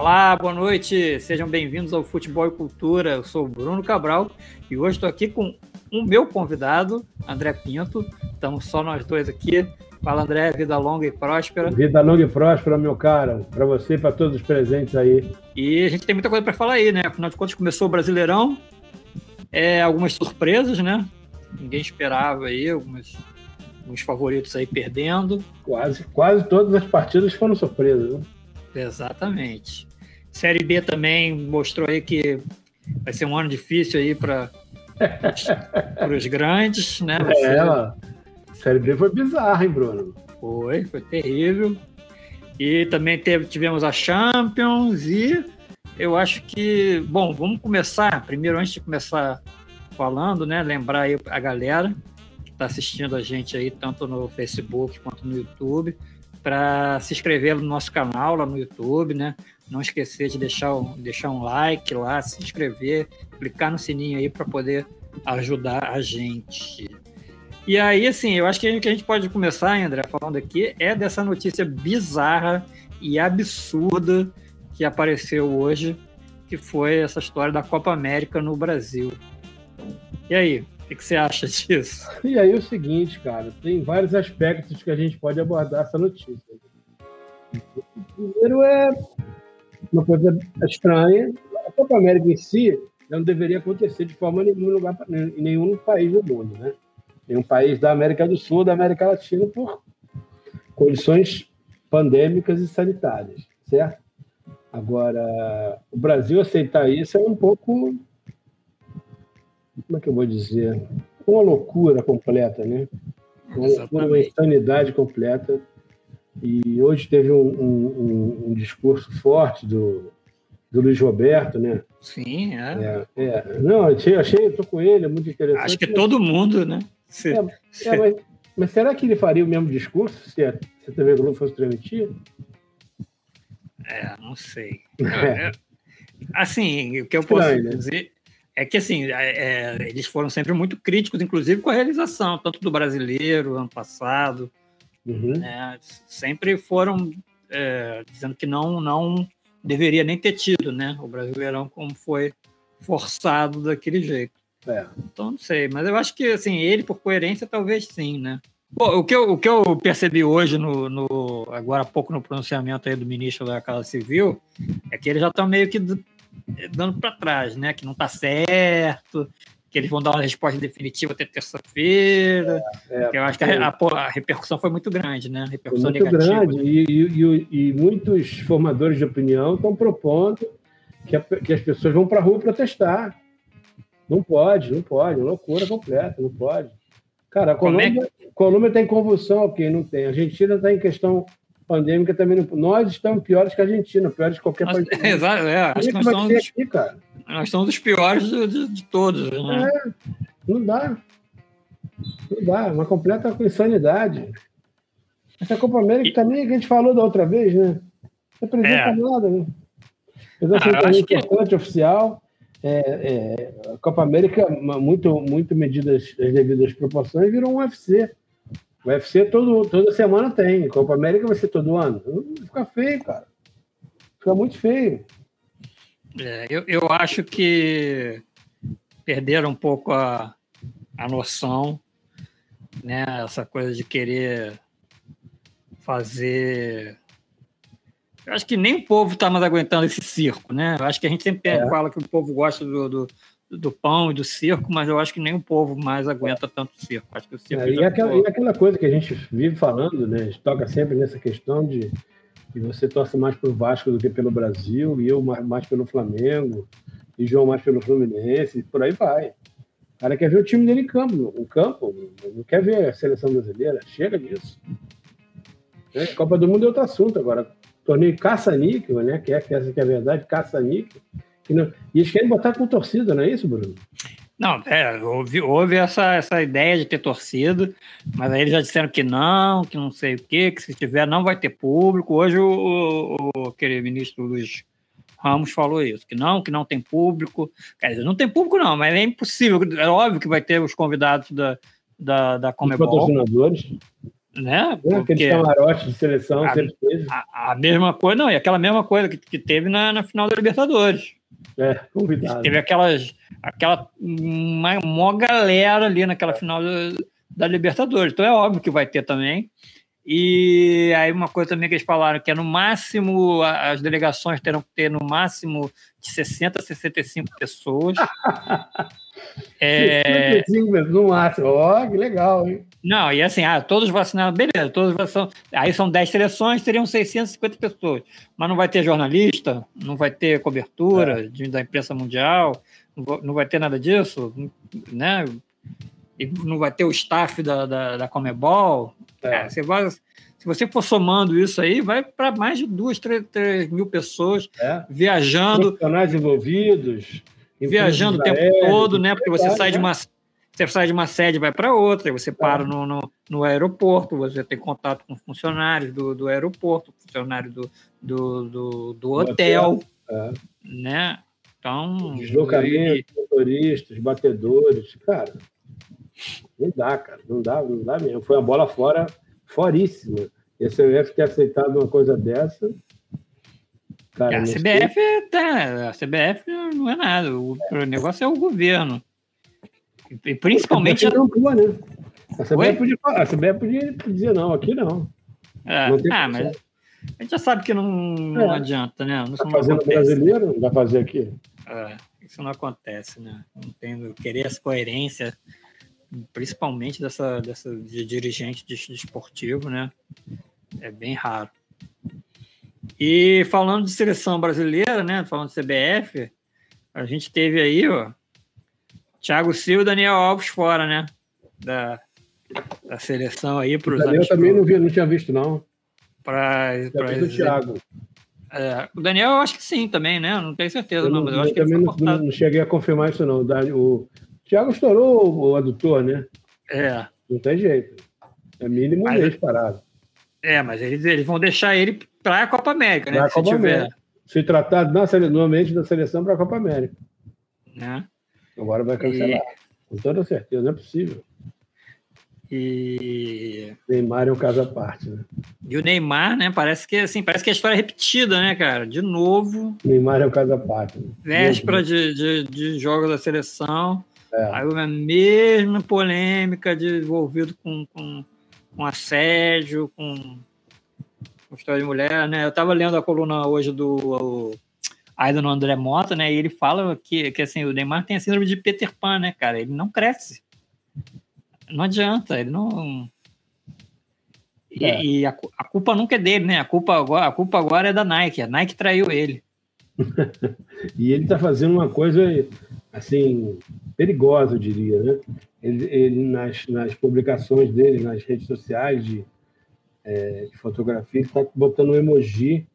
Olá, boa noite, sejam bem-vindos ao Futebol e Cultura. Eu sou o Bruno Cabral e hoje estou aqui com o meu convidado, André Pinto. Estamos só nós dois aqui. Fala, André, vida longa e próspera. Vida longa e próspera, meu cara, para você e para todos os presentes aí. E a gente tem muita coisa para falar aí, né? Afinal de contas, começou o Brasileirão, é, algumas surpresas, né? Ninguém esperava aí, algumas, alguns favoritos aí perdendo. Quase, quase todas as partidas foram surpresas, né? Exatamente. Série B também mostrou aí que vai ser um ano difícil aí para os grandes, né? Vai é, a Série B foi bizarra, hein, Bruno? Foi, foi terrível. E também teve, tivemos a Champions e eu acho que, bom, vamos começar, primeiro antes de começar falando, né, lembrar aí a galera que está assistindo a gente aí, tanto no Facebook quanto no YouTube, para se inscrever no nosso canal lá no YouTube, né? Não esquecer de deixar deixar um like lá, se inscrever, clicar no sininho aí para poder ajudar a gente. E aí, assim, eu acho que a gente pode começar, André, falando aqui, é dessa notícia bizarra e absurda que apareceu hoje, que foi essa história da Copa América no Brasil. E aí, o que você acha disso? E aí o seguinte, cara, tem vários aspectos que a gente pode abordar essa notícia. O primeiro é uma coisa estranha. A Copa América em si não deveria acontecer de forma nenhuma em, lugar, em nenhum país do mundo, né? Nenhum país da América do Sul, da América Latina, por condições pandêmicas e sanitárias, certo? Agora, o Brasil aceitar isso é um pouco como é que eu vou dizer? Uma loucura completa, né? Uma, loucura, uma insanidade completa. E hoje teve um, um, um, discurso forte do, do Luiz Roberto, né? Sim, é. é, é. Não, achei, achei, estou com ele, é muito interessante. Acho que mas... todo mundo, né? Se... É, é, mas, mas, será que ele faria o mesmo discurso se a, se a TV Globo fosse transmitir? É, não sei. É. Assim, o que eu posso Estranho, né? dizer é que assim é, é, eles foram sempre muito críticos, inclusive com a realização tanto do brasileiro ano passado, uhum. né? sempre foram é, dizendo que não não deveria nem ter tido, né? O brasileirão como foi forçado daquele jeito. É. Então não sei, mas eu acho que assim ele por coerência talvez sim, né? Bom, o que eu, o que eu percebi hoje no, no agora há pouco no pronunciamento aí do ministro da Casa Civil é que eles já estão meio que dando para trás, né? Que não está certo, que eles vão dar uma resposta definitiva até terça-feira. É, é, eu acho que a, a, a, repercussão foi muito grande, né? A repercussão muito negativa. grande. E, e, e, muitos formadores de opinião estão propondo que, a, que as pessoas vão para a rua protestar. Não pode, não pode. Loucura completa, não pode. Cara, a é Colômbia, é Colômbia tem convulsão, ok, não tem. A Argentina está em questão pandêmica também. Não... Nós estamos piores que a Argentina, piores que qualquer país. Exato, é, acho que nós somos, os, aqui, cara? Nós somos os piores de, de, de todos. Né? É, não dá. Não dá, uma completa insanidade. Essa Copa América e... também, que a gente falou da outra vez, né? Não representa é. nada, né? Representa ah, um importante, que... oficial. É, é, a Copa América, muito, muito medidas as devidas proporções, virou um UFC. O UFC todo, toda semana tem. Copa América vai ser todo ano. Fica feio, cara. Fica muito feio. É, eu, eu acho que perderam um pouco a, a noção, né? Essa coisa de querer fazer. Eu acho que nem o povo está mais aguentando esse circo, né? Eu acho que a gente sempre é. fala que o povo gosta do, do do pão e do circo, mas eu acho que nem o povo mais aguenta tanto circo. Acho que o circo é, e, aquela, e, aquela, coisa que a gente vive falando, né? A gente toca sempre nessa questão de que você torce mais pelo Vasco do que pelo Brasil, e eu mais, pelo Flamengo, e João mais pelo Fluminense, e por aí vai. O cara quer ver o time dele em campo, em campo, não quer ver a seleção brasileira, chega disso. É, Copa do Mundo é outro assunto agora. Torneio caça-níquel, né? Que é, que essa que é a verdade, caça-níquel e, não, e eles querem botar com torcida, não é isso, Bruno? Não, é, houve, houve essa, essa ideia de ter torcida, mas aí eles já disseram que não, que não sei o quê, que se tiver não vai ter público. Hoje o, o, o aquele ministro Luiz Ramos falou isso, que não, que não tem público. Quer dizer, não tem público não, mas é impossível. É óbvio que vai ter os convidados da, da, da Comebol. Os patrocinadores. Né? É, aquele camarote de seleção a, a, a, mesma coisa, não, e aquela mesma coisa que, que teve na, na final da Libertadores. É, convidado. Teve aquelas, aquela uma, uma galera ali naquela final da, da Libertadores. Então é óbvio que vai ter também. E aí uma coisa também que eles falaram, que é no máximo, as delegações terão que ter no máximo de 60 a 65 pessoas. é... 65 no máximo, ó, que legal, hein? Não, e assim, ah, todos vacinados, beleza, todos vacinados. Aí são 10 seleções, teriam 650 pessoas. Mas não vai ter jornalista, não vai ter cobertura é. de, da imprensa mundial, não vai ter nada disso, né? E não vai ter o staff da, da, da Comebol. É. É, você vai, se você for somando isso aí, vai para mais de duas, três, três mil pessoas é. viajando. Profissionais envolvidos. Viajando o tempo todo, né? Porque você sai de uma. Você sai de uma sede vai para outra, você para no, no, no, aeroporto, você tem contato com funcionários do, do aeroporto, funcionários do, do, do, do hotel, é. né? Então. Deslocamento, motoristas, batedores, cara. Não dá, cara. Não dá, não dá mesmo. Foi uma bola fora, foríssima. E a CBF ter aceitado uma coisa dessa. Cara, a CBF tá, a CBF não é nada. O, é. negócio é o governo. E principalmente. A, não, né? a, CBF podia, a CBF podia dizer não, aqui não. É, não ah, mas a gente já sabe que não, não é. adianta, né? Não, tá fazendo brasileiro, não vai fazer aqui. É, isso não acontece, né? Não tendo querer essa coerência principalmente dessa, dessa de dirigente de, de esportivo, né? É bem raro. E falando de seleção brasileira, né? Falando de CBF, a gente teve aí, ó, Thiago Silva e Daniel Alves fora, né? Da, da seleção aí para os Daniel também não, vi, não tinha visto, não. Para o Thiago. É, o Daniel, eu acho que sim também, né? Não tenho certeza, eu não, mas eu acho que ele não, não, cheguei a confirmar isso, não. O, Thiago estourou o adutor, né? É. Não tem jeito. É mínimo mas, mês parado. É, mas eles, eles vão deixar ele para a Copa América, né? Pra se Copa tiver. América. Se tratar na, normalmente da seleção para a Copa América. Né? Agora vai cancelar. E... Com toda certeza, não é possível. E Neymar é um caso à parte, né? E o Neymar, né? Parece que assim, parece que a história é repetida, né, cara? De novo. Neymar é um caso à parte. Né? Véspera de, de, de jogos da seleção. É. Aí a mesma polêmica de envolvido com, com, com assédio, com história de mulher, né? Eu estava lendo a coluna hoje do Aidan André Mota, né? E ele fala que, que assim, o Neymar tem a síndrome de Peter Pan, né, cara? Ele não cresce. Não adianta, ele não. E, é. e a, a, culpa nunca é dele, né? A culpa, agora, a culpa agora é da Nike. A Nike traiu ele. e ele tá fazendo uma coisa assim perigosa, eu diria, né? Ele, ele nas, nas publicações dele nas redes sociais de, é, de fotografia, ele está botando um emoji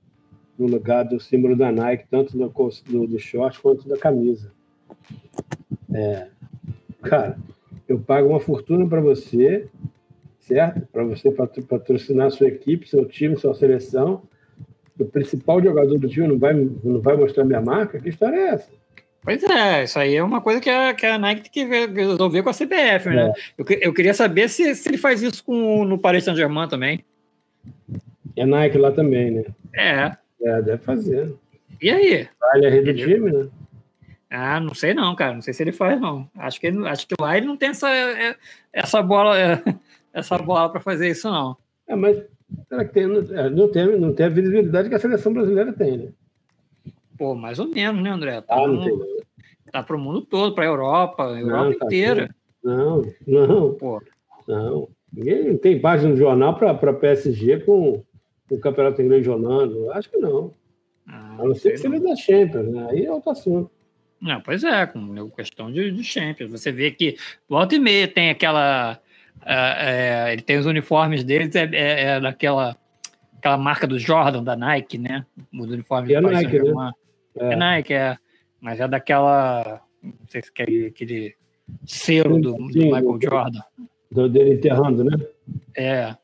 no lugar do símbolo da Nike, tanto do, do, do short quanto da camisa. É, cara, eu pago uma fortuna para você, certo? Para você patrocinar sua equipe, seu time, sua seleção. O principal jogador do time não vai, não vai mostrar minha marca? Que história é essa? Pois é, isso aí é uma coisa que a, que a Nike tem que resolver com a CBF, né? É. Eu, eu queria saber se, se ele faz isso com, no Paris Saint-Germain também. É Nike lá também, né? É. É, deve fazer. E aí? Ele é rei do time, né? Ah, não sei não, cara. Não sei se ele faz, não. Acho que, ele, acho que lá ele não tem essa, é, essa bola essa bola para fazer isso, não. É, mas será que tem, não, tem, não tem a visibilidade que a seleção brasileira tem, né? Pô, mais ou menos, né, André? Tá, ah, no, tá pro mundo todo, pra Europa, a Europa não, tá inteira. Não, não. Pô. Não. Ninguém tem página no jornal para PSG com o Campeonato Inglês rolando. Acho que não. Ah, a não ser que seja da Champions, né? Aí é outro assunto. Não, pois é, com questão de, de Champions. Você vê que volta e meia tem aquela. É, é, ele tem os uniformes deles, é, é, é, daquela aquela marca do Jordan, da Nike, né? Os uniformes é Nike, né? É. Nike, é. Mas é daquela. Não sei se quer aquele selo do, do Michael Jordan. Do, dele enterrando, né? É.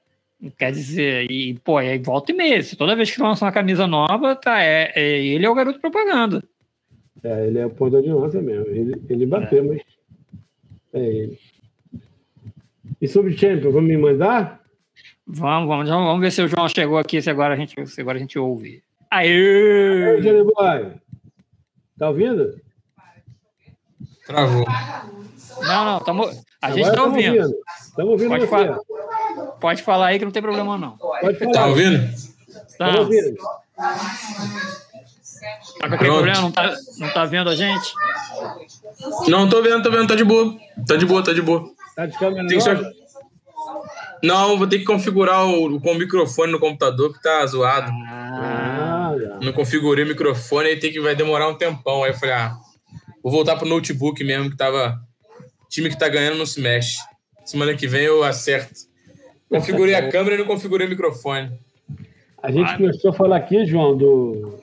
Quer dizer, e, pô, aí volta e meia. Toda vez que lança uma camisa nova, tá, é, é, ele é o garoto propaganda. É, ele é o ponto de lança mesmo. Ele, ele bateu, é. mas é ele. E sobre Champions, vamos me mandar? Vamos, vamos, vamos ver se o João chegou aqui, se agora a gente, se agora a gente ouve. Aê! Aí, Johnny Boy. Tá ouvindo? Travou. Não, não, tamo, a agora gente tá ouvindo. Estamos ouvindo. Pode, fa pode falar aí que não tem problema, não. Pode falar. Tá ouvindo? Tá. Tá ouvindo. Tá com aquele problema? Não tá, não tá vendo a gente? Não, tô vendo, tô vendo, tá de boa. Tá de boa, tá de boa. Tá de câmera Tem só... Não, vou ter que configurar o, com o microfone no computador que tá zoado. Ah, não configurei o microfone, aí tem que, vai demorar um tempão. Aí eu falei, ah, vou voltar pro notebook mesmo, que tava. Time que tá ganhando não se mexe. Semana que vem eu acerto. Configurei a câmera e não configurei o microfone. A gente começou a falar aqui, João, do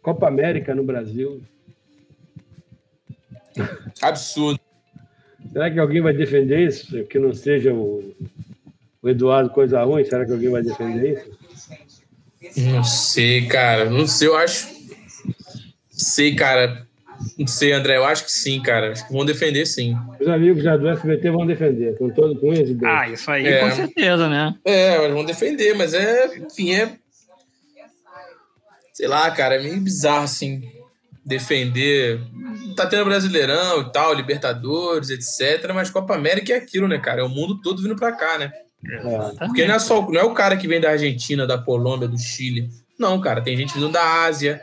Copa América no Brasil. Absurdo. Será que alguém vai defender isso? Que não seja o, o Eduardo Coisa Ruim? Será que alguém vai defender isso? Não sei, cara. Não sei, eu acho. Sei, cara. Não sei, André. Eu acho que sim, cara. Acho que vão defender sim. Os amigos já do SBT vão defender, com todo com eles. Ah, isso aí é. com certeza, né? É, eles vão defender, mas é, enfim, é. Sei lá, cara, é meio bizarro assim defender. Tá tendo Brasileirão e tal, Libertadores, etc. Mas Copa América é aquilo, né, cara? É o mundo todo vindo pra cá, né? É. Porque não é só não é o cara que vem da Argentina, da Colômbia, do Chile. Não, cara, tem gente vindo da Ásia,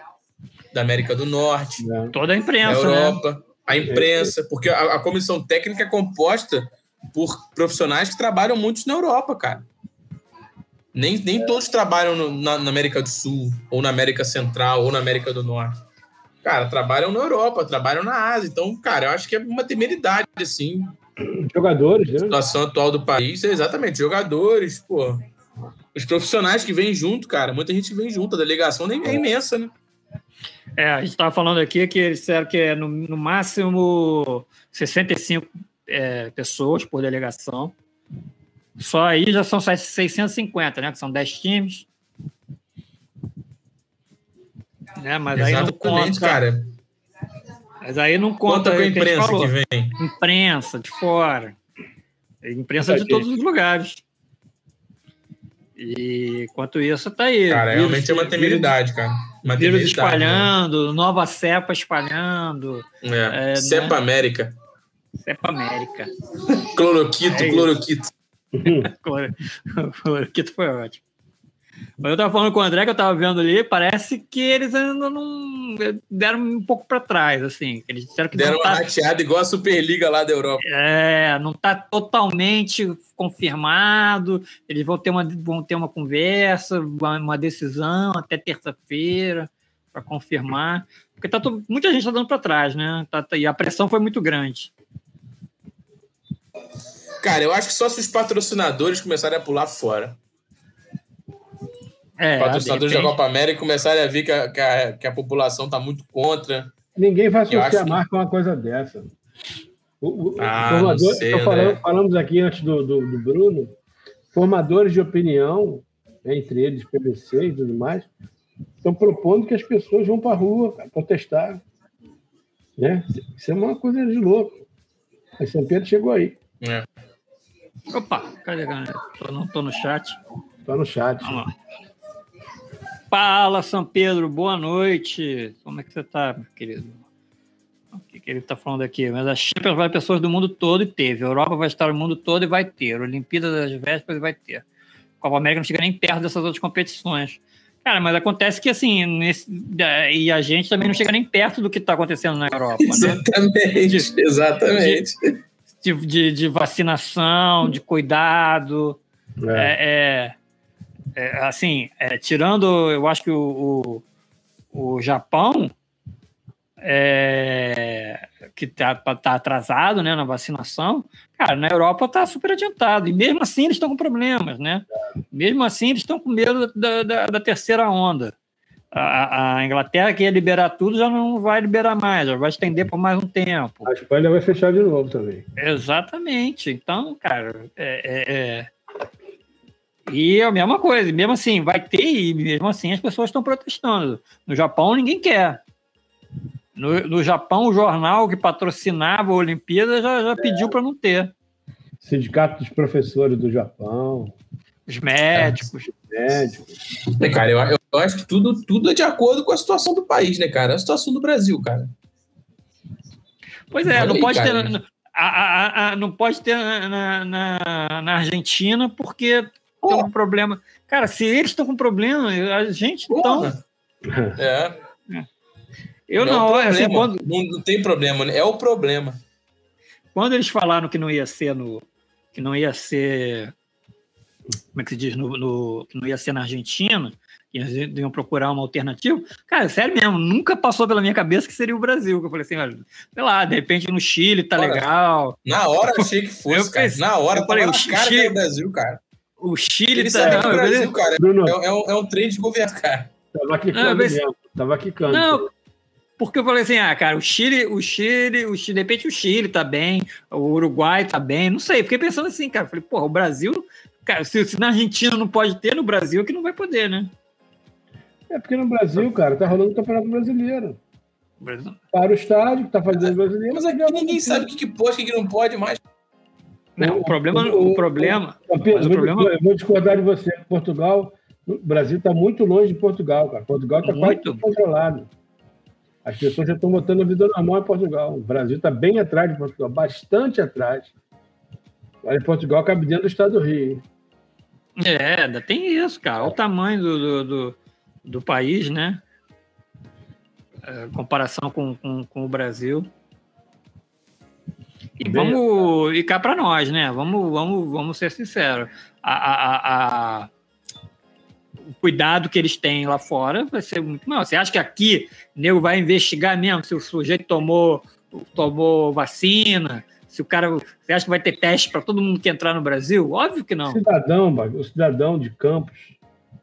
da América do Norte. É. Toda a imprensa. Da Europa, né? a imprensa. Porque a, a comissão técnica é composta por profissionais que trabalham muitos na Europa, cara. Nem, nem todos trabalham no, na, na, América do Sul, ou na América Central, ou na América do Norte cara, trabalham na Europa, trabalham na Ásia. Então, cara, eu acho que é uma temeridade, assim. Jogadores, né? A situação atual do país, é exatamente, jogadores, pô. Os profissionais que vêm junto, cara, muita gente vem junto, a delegação é imensa, né? É, a gente estava falando aqui que eles disseram que é no, no máximo 65 é, pessoas por delegação. Só aí já são 650, né? Que são 10 times. né? Mas Exatamente, aí não conta, cara. Mas aí não conta, conta com a imprensa que, que, vem. Imprensa de fora. Imprensa de todos os lugares. E enquanto isso, tá aí. Cara, vírus, realmente é uma temeridade, cara. Uma vírus né? espalhando, né? nova cepa espalhando. É. É, cepa né? América. Cepa América. cloroquito, é cloroquito. cloroquito foi ótimo. Mas eu tava falando com o André que eu tava vendo ali, parece que eles ainda não deram um pouco para trás, assim. Eles disseram que deram tá... uma rateada igual a Superliga lá da Europa. É, não está totalmente confirmado. Eles vão ter uma, vão ter uma conversa, uma decisão até terça-feira para confirmar. Porque tá muita gente está dando para trás, né? Tá, tá, e a pressão foi muito grande. Cara, eu acho que só se os patrocinadores começarem a pular fora. É, patrocinadores da Copa América começarem a ver que a, que a, que a população está muito contra. Ninguém vai associar a marca que... uma coisa dessa. O, o, ah, formador, sei, falando, falamos aqui antes do, do, do, Bruno, formadores de opinião, né, entre eles PVC e tudo mais, estão propondo que as pessoas vão para a rua protestar. Né? Isso é uma coisa de louco. A São Pedro chegou aí. É. Opa, cadê, galera? Tô no, tô no chat. Tô no chat. Vamos lá. Fala, São Pedro, boa noite. Como é que você está, meu querido? O que, que ele está falando aqui? Mas a Champions vai pessoas do mundo todo e teve. A Europa vai estar no mundo todo e vai ter. Olimpíadas das Vésperas vai ter. Copa América não chega nem perto dessas outras competições. Cara, mas acontece que assim, nesse, e a gente também não chega nem perto do que está acontecendo na Europa. Né? Exatamente, né? de, exatamente. De, de, de, vacinação, de cuidado. É. é, é é, assim, é, tirando, eu acho que o, o, o Japão, é, que está tá atrasado né, na vacinação, cara, na Europa está super adiantado. E mesmo assim eles estão com problemas, né? Mesmo assim eles estão com medo da, da, da terceira onda. A, a, Inglaterra que ia liberar tudo já não vai liberar mais, já vai estender por mais um tempo. A Espanha vai fechar de novo também. Exatamente. Então, cara, é, é, é e é a mesma coisa, mesmo assim, vai ter, e mesmo assim as pessoas estão protestando. No Japão, ninguém quer. No, no Japão, o jornal que patrocinava a Olimpíada já, já pediu para não ter. Sindicato dos Professores do Japão. Os médicos. médicos. É, cara, eu, eu, acho que tudo, tudo é de acordo com a situação do país, né, cara? A situação do Brasil, cara. Pois é, não, aí, pode ter, não, a, a, a, não pode ter na, na, na Argentina porque Pô. tem um problema. Cara, se eles estão com problema, a gente então. É. é. Eu não, não é assim, quando... não, tem problema, é o problema. Quando eles falaram que não ia ser no. que não ia ser como é que se diz, no, no, que não ia ser na Argentina, que iam procurar uma alternativa. Cara, sério mesmo, nunca passou pela minha cabeça que seria o Brasil. Que eu falei assim, olha, sei lá, de repente no Chile tá Ora, legal. Na hora achei que fosse, cara. Na hora, eu falei, o Chile, Brasil, cara. O Chile Ele tá. Não, o Brasil, cara, Bruno, é, é, um, é um trem de governo, cara. Tava quicando mesmo. Tava quicando. Não, porque eu falei assim, ah, cara, o Chile, o Chile, o Chile, de repente o Chile tá bem, o Uruguai tá bem, não sei. Fiquei pensando assim, cara, falei, porra, o Brasil Cara, se, se, na Argentina não pode ter, no Brasil é que não vai poder, né? É porque no Brasil, cara, tá rolando o Campeonato Brasileiro. Brasil. Para o estádio, que tá fazendo o brasileiro. Mas aqui ninguém sabe o que, que pode, o que, que não pode mais. Não, o, problema. O, o problema, o, o problema... Eu vou discordar de você. Portugal, o Brasil está muito longe de Portugal, cara. Portugal está quase controlado. As pessoas já estão botando a vida normal em Portugal. O Brasil está bem atrás de Portugal, bastante atrás. Olha, Portugal cabe dentro do estado do Rio. É, ainda tem isso, cara. Olha o tamanho do, do, do, do país, né? É, comparação com, com, com, o Brasil. E Bem, vamos. E cá para nós, né? Vamos, vamos, vamos ser sinceros. A, a, a, o cuidado que eles têm lá fora vai ser muito maior. Você acha que aqui o nego vai investigar mesmo se o sujeito tomou, tomou vacina, se o cara. Você acha que vai ter teste para todo mundo que entrar no Brasil? Óbvio que não. Cidadão, o cidadão de Campos.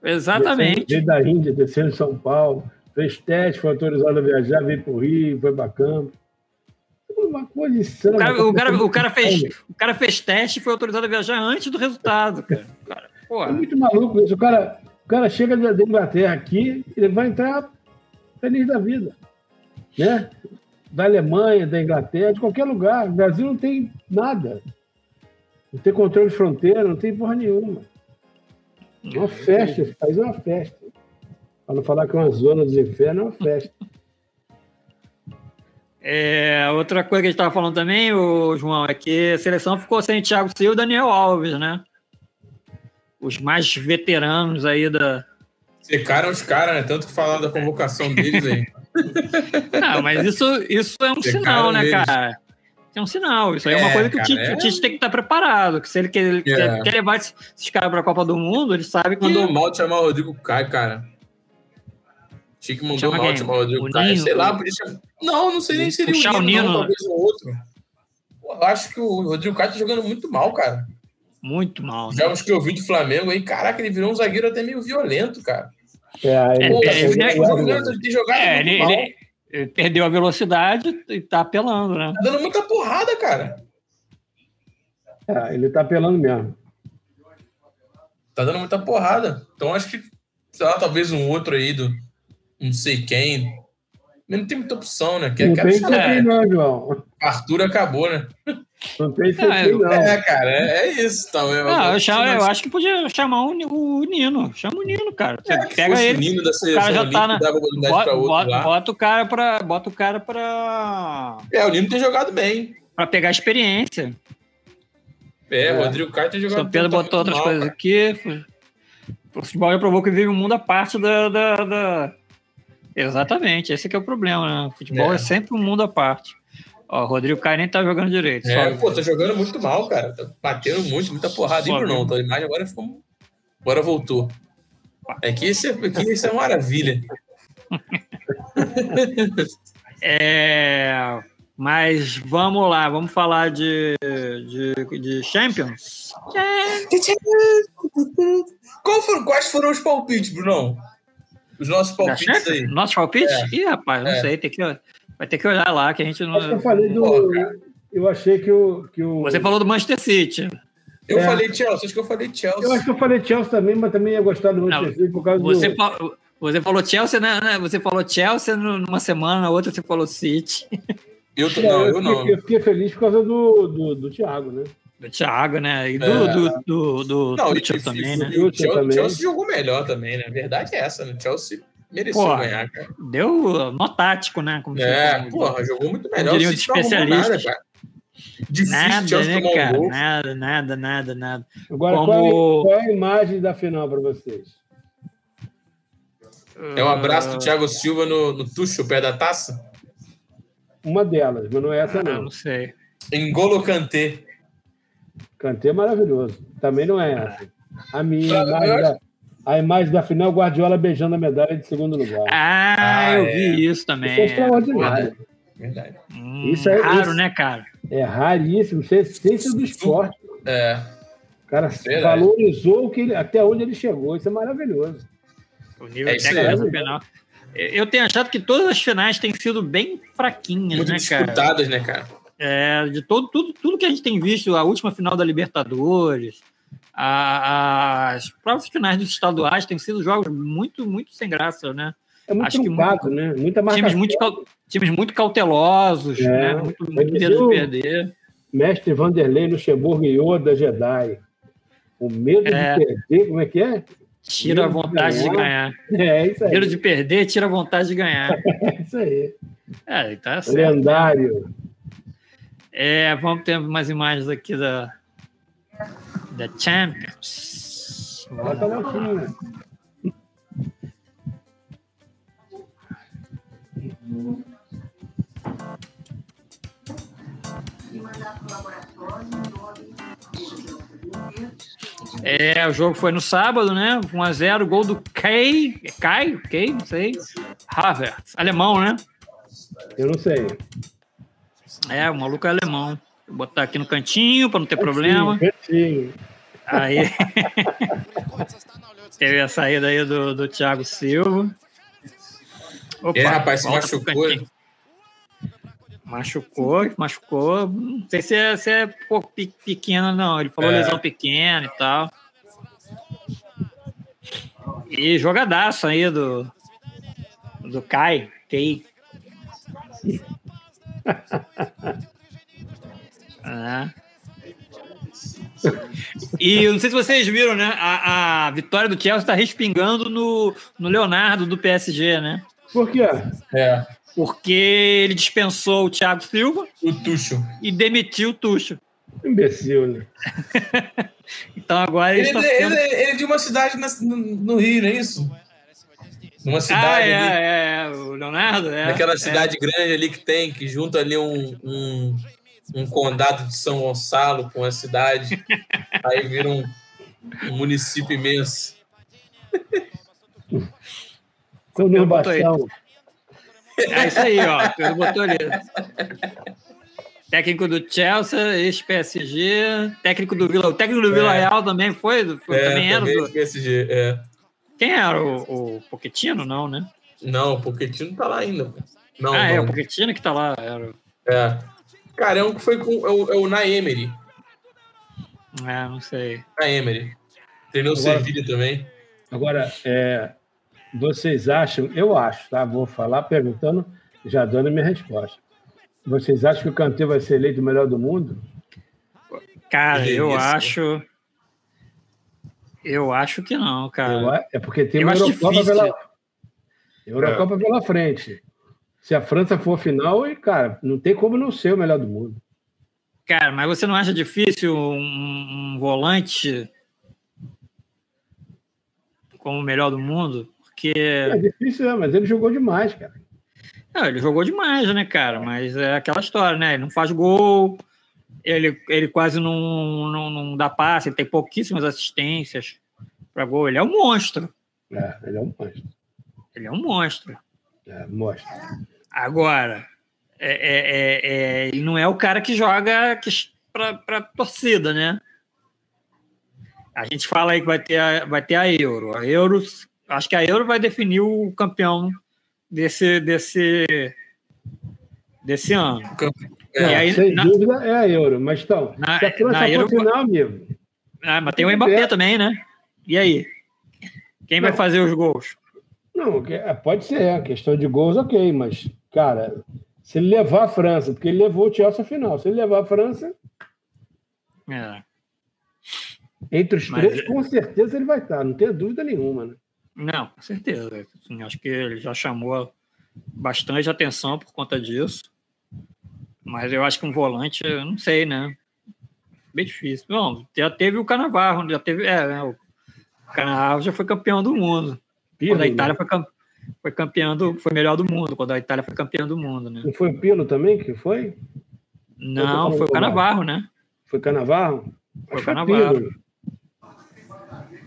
Exatamente. Veio da Índia, descendo em São Paulo, fez teste, foi autorizado a viajar, veio para o Rio, foi Campos. Uma insana. O cara, o, cara, o, cara fez, o cara fez teste e foi autorizado a viajar antes do resultado, cara. cara é muito maluco isso. O cara, o cara chega da Inglaterra aqui, ele vai entrar feliz da vida. Né? da Alemanha, da Inglaterra, de qualquer lugar. O Brasil não tem nada. Não tem controle de fronteira, não tem porra nenhuma. É uma festa, esse país é uma festa. Para não falar que é uma zona dos infernos, é uma festa. É, outra coisa que a gente estava falando também, o João, é que a seleção ficou sem Thiago Silva e Daniel Alves, né? Os mais veteranos aí da. Secaram os caras, né? Tanto que falaram da convocação deles aí. Não, mas isso, isso é um sinal, né, cara? É um sinal. Isso aí é, é uma coisa que cara, o, Tite, é... o Tite tem que estar preparado. Que se ele quer, yeah. É. quer, levar esses caras para a Copa do Mundo, ele sabe que. Mandou mal de chamar o Rodrigo Caio, cara. Chico mandou Chama mal o Rodrigo Caio. Sei lá, podia chamar. Não, não sei nem se seria o, o Nino, não, talvez o outro. Eu acho que o Rodrigo Caio tá jogando muito mal, cara. Muito mal. Já né? os que eu vi do Flamengo aí, caraca, ele virou um zagueiro até meio violento, cara. É, Pô, é, ele, é, ele, ele, ele, perdeu a velocidade e tá apelando, né? Tá dando muita porrada, cara. É, ele tá apelando mesmo. Tá dando muita porrada. Então acho que, sei lá, talvez um outro aí do não sei quem. Não tem muita opção, né? Que, não tem quem não, João. Arthur acabou, né? Não tem sentido, não. É, cara, é, é isso. Tá, eu, não, eu, chamo, eu acho que podia chamar o, o Nino. Chama o Nino, cara. Você é, pega ele. O Nino da o cara já tá na. Bota, bota, bota, o cara pra. Bota o cara pra. É, o Nino tem jogado bem. Pra pegar experiência. É, é. o Rodrigo Caio tem jogado bem. São Pedro botou outras mal, coisas cara. aqui. O futebol já provou que vive um mundo à parte da, da, da... Exatamente, esse é o problema, né? O futebol é. é sempre um mundo à parte. Ó, o Rodrigo Caio nem tá jogando direito. É, pô, tá jogando muito mal, cara. Tá batendo muito, muita porrada. E Bruno, a imagem agora ficou. Agora voltou. É que isso é, que isso é maravilha. é, mas vamos lá, vamos falar de, de, de Champions. Foram, quais foram os palpites, Bruno? Os nossos palpites aí. Nossos palpites? É. Ih, rapaz, não é. sei, tem que. Vai ter que olhar lá, que a gente não. Acho que eu falei do. eu achei que o, que o. Você falou do Manchester City. Eu é. falei Chelsea, acho que eu falei Chelsea. Eu acho que eu falei Chelsea também, mas também ia gostar do Manchester City por causa você do. Fa... Você falou Chelsea, né, né? Você falou Chelsea numa semana, na outra você falou City. Eu, tô, não, eu, eu, não. Eu fiquei feliz por causa do, do, do Thiago, né? Do Thiago, né? E do, é. do, do, do, Não, Tuchel também, né? O Chelsea, Chelsea jogou melhor também, né? A verdade é essa, né? O Chelsea mereceu porra, ganhar, cara. Deu nó tático, né? Como é, porra, jogou muito melhor. Diriam. Nada, Difícil nada, né, cara? Um nada, nada, nada, nada. Agora, Como... qual, é, qual é a imagem da final para vocês? É um abraço do Thiago Silva no, no Tuxo, pé da taça? Uma delas, mas não é essa, ah, não. Não sei. Engolo Kanté. Kanté é maravilhoso. Também não é essa. A minha imagem da, a imagem da final, Guardiola beijando a medalha de segundo lugar. Ah, ah eu é. vi isso também. Isso é extraordinário. Verdade. Hum, isso é raro, isso, né, cara? É raríssimo. Isso é essência do esporte. É. O cara Verdade. valorizou o que ele, até onde ele chegou. Isso é maravilhoso. O nível é técnico final. Eu tenho achado que todas as finais têm sido bem fraquinhas, Muito né, cara? disputadas, né, cara? É, de todo, tudo, tudo que a gente tem visto, a última final da Libertadores, a, as próprias finais dos estaduais têm sido jogos muito, muito sem graça, né? É muito Acho truncado, muito, né? Muita times muito, times muito cautelosos, é, né? Muito, muito medo de perder. Mestre Vanderlei Luxemburgo Yoda Jedi. O medo é. de perder, como é que é? Tira a vontade de ganhar. É, isso aí. Medo de perder, tira a vontade de ganhar. É isso aí. É, tá certo. Lendário. É, vamos ter mais imagens aqui da, da Champions. China. É, o jogo foi no sábado, né? 1x0, gol do Kay. Kai? Kay? Não sei. Havertz. Alemão, né? Eu não sei. É, o maluco é alemão. Vou botar aqui no cantinho para não ter problema. Cantinho. Aí. Teve a saída aí do, do Thiago Silva. Opa, é, rapaz, se machucou. Machucou, machucou. Não sei se é, se é pouco pequena, não. Ele falou é. lesão pequena e tal. E jogadaço aí do, do Kai, Kei. É. E não sei se vocês viram, né? A, a vitória do Chelsea está respingando no, no Leonardo do PSG, né? Por quê? É. Porque ele dispensou o Thiago Silva. O Tuxo. E demitiu o Tuxo. Imbecil, né? então agora ele, ele, tá sendo... ele, ele, é de uma cidade no, no, Rio, não é isso? Numa cidade. Ah, é, ali, é, o Leonardo, é. Naquela é. cidade é. grande ali que tem, que junta ali um, um, um condado de São Gonçalo com a cidade. aí vira um, um município imenso. Conurbação. É isso aí, ó. Pedro botou ali. Técnico do Chelsea, ex-PSG, técnico do Vila. O técnico do Vila é. Real também foi? foi é, também era do PSG, é. Quem era o, o Pochettino, não, né? Não, o Pochettino tá lá ainda. Não, ah, não. é, o Pochettino que tá lá. Era... É. Cara, é um que foi com. É o, é o Naemery. É, não sei. Naemery. Treinou o Sevilha também. Agora, é, vocês acham, eu acho, tá? Vou falar perguntando, já dando a minha resposta. Vocês acham que o Kanté vai ser eleito o melhor do mundo? Cara, eu acho. Eu acho que não, cara. Eu, é porque tem uma Eurocopa pela, Eurocopa é. pela frente. Se a França for final, e, cara, não tem como não ser o melhor do mundo. Cara, mas você não acha difícil um, um volante como o melhor do mundo? Porque. É difícil, é, mas ele jogou demais, cara. Não, ele jogou demais, né, cara? Mas é aquela história, né? Ele não faz gol, ele, ele quase não, não, não dá passe, ele tem pouquíssimas assistências para gol. Ele é um monstro. É, ele é um monstro. Ele é um monstro. É, monstro. Agora, é, é, é, é ele não é o cara que joga para torcida, né? A gente fala aí que vai ter a, vai ter a Euro. A Euro acho que a Euro vai definir o campeão desse desse desse ano. É, aí, sem na, dúvida é a Euro, mas então, na, se a França Euro, final, amigo. Ah, mas tem o Mbappé é. também, né? E aí? Quem não, vai fazer os gols? Não, é, pode ser, a questão de gols, ok, mas, cara, se ele levar a França, porque ele levou o Chelsea à final, se ele levar a França, É. Entre os Mas, três, com certeza ele vai estar, não tenho dúvida nenhuma, né? Não, com certeza. Assim, acho que ele já chamou bastante atenção por conta disso. Mas eu acho que um volante, eu não sei, né? Bem difícil. Bom, já teve o Canavarro, já teve. É, né? o Canavarro já foi campeão do mundo. Pirlo, quando a Itália né? foi, foi campeão do, foi melhor do mundo, quando a Itália foi campeã do mundo, né? Não foi o Pirlo também que foi? Não, foi o Canavarro, né? Foi Canavarro? Foi o Canavarro.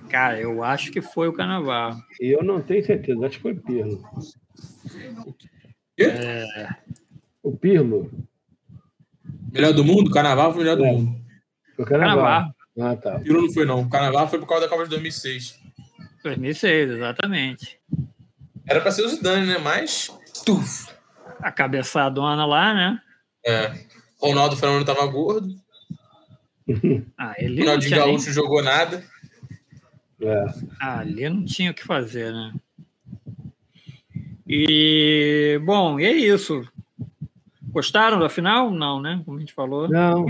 Cara, eu acho que foi o Canavarro. Eu não tenho certeza, acho que foi Pirlo. É... O Pirlo. Melhor do mundo? Carnaval foi melhor do é. mundo. Foi Carnaval. Ah, tá. Pirlo não foi, não. O Carnaval foi por causa da Copa de 2006. 2006, exatamente. Era pra ser o Zidane, né? Mas. Tuf. A cabeçadona lá, né? É. Ronaldo Fenômeno tava gordo. ah, ele Ronaldinho Gaúcho nem... jogou nada. É. Ah, ali não tinha o que fazer, né? E, bom, e é isso. Gostaram da final? Não, né? Como a gente falou. Não.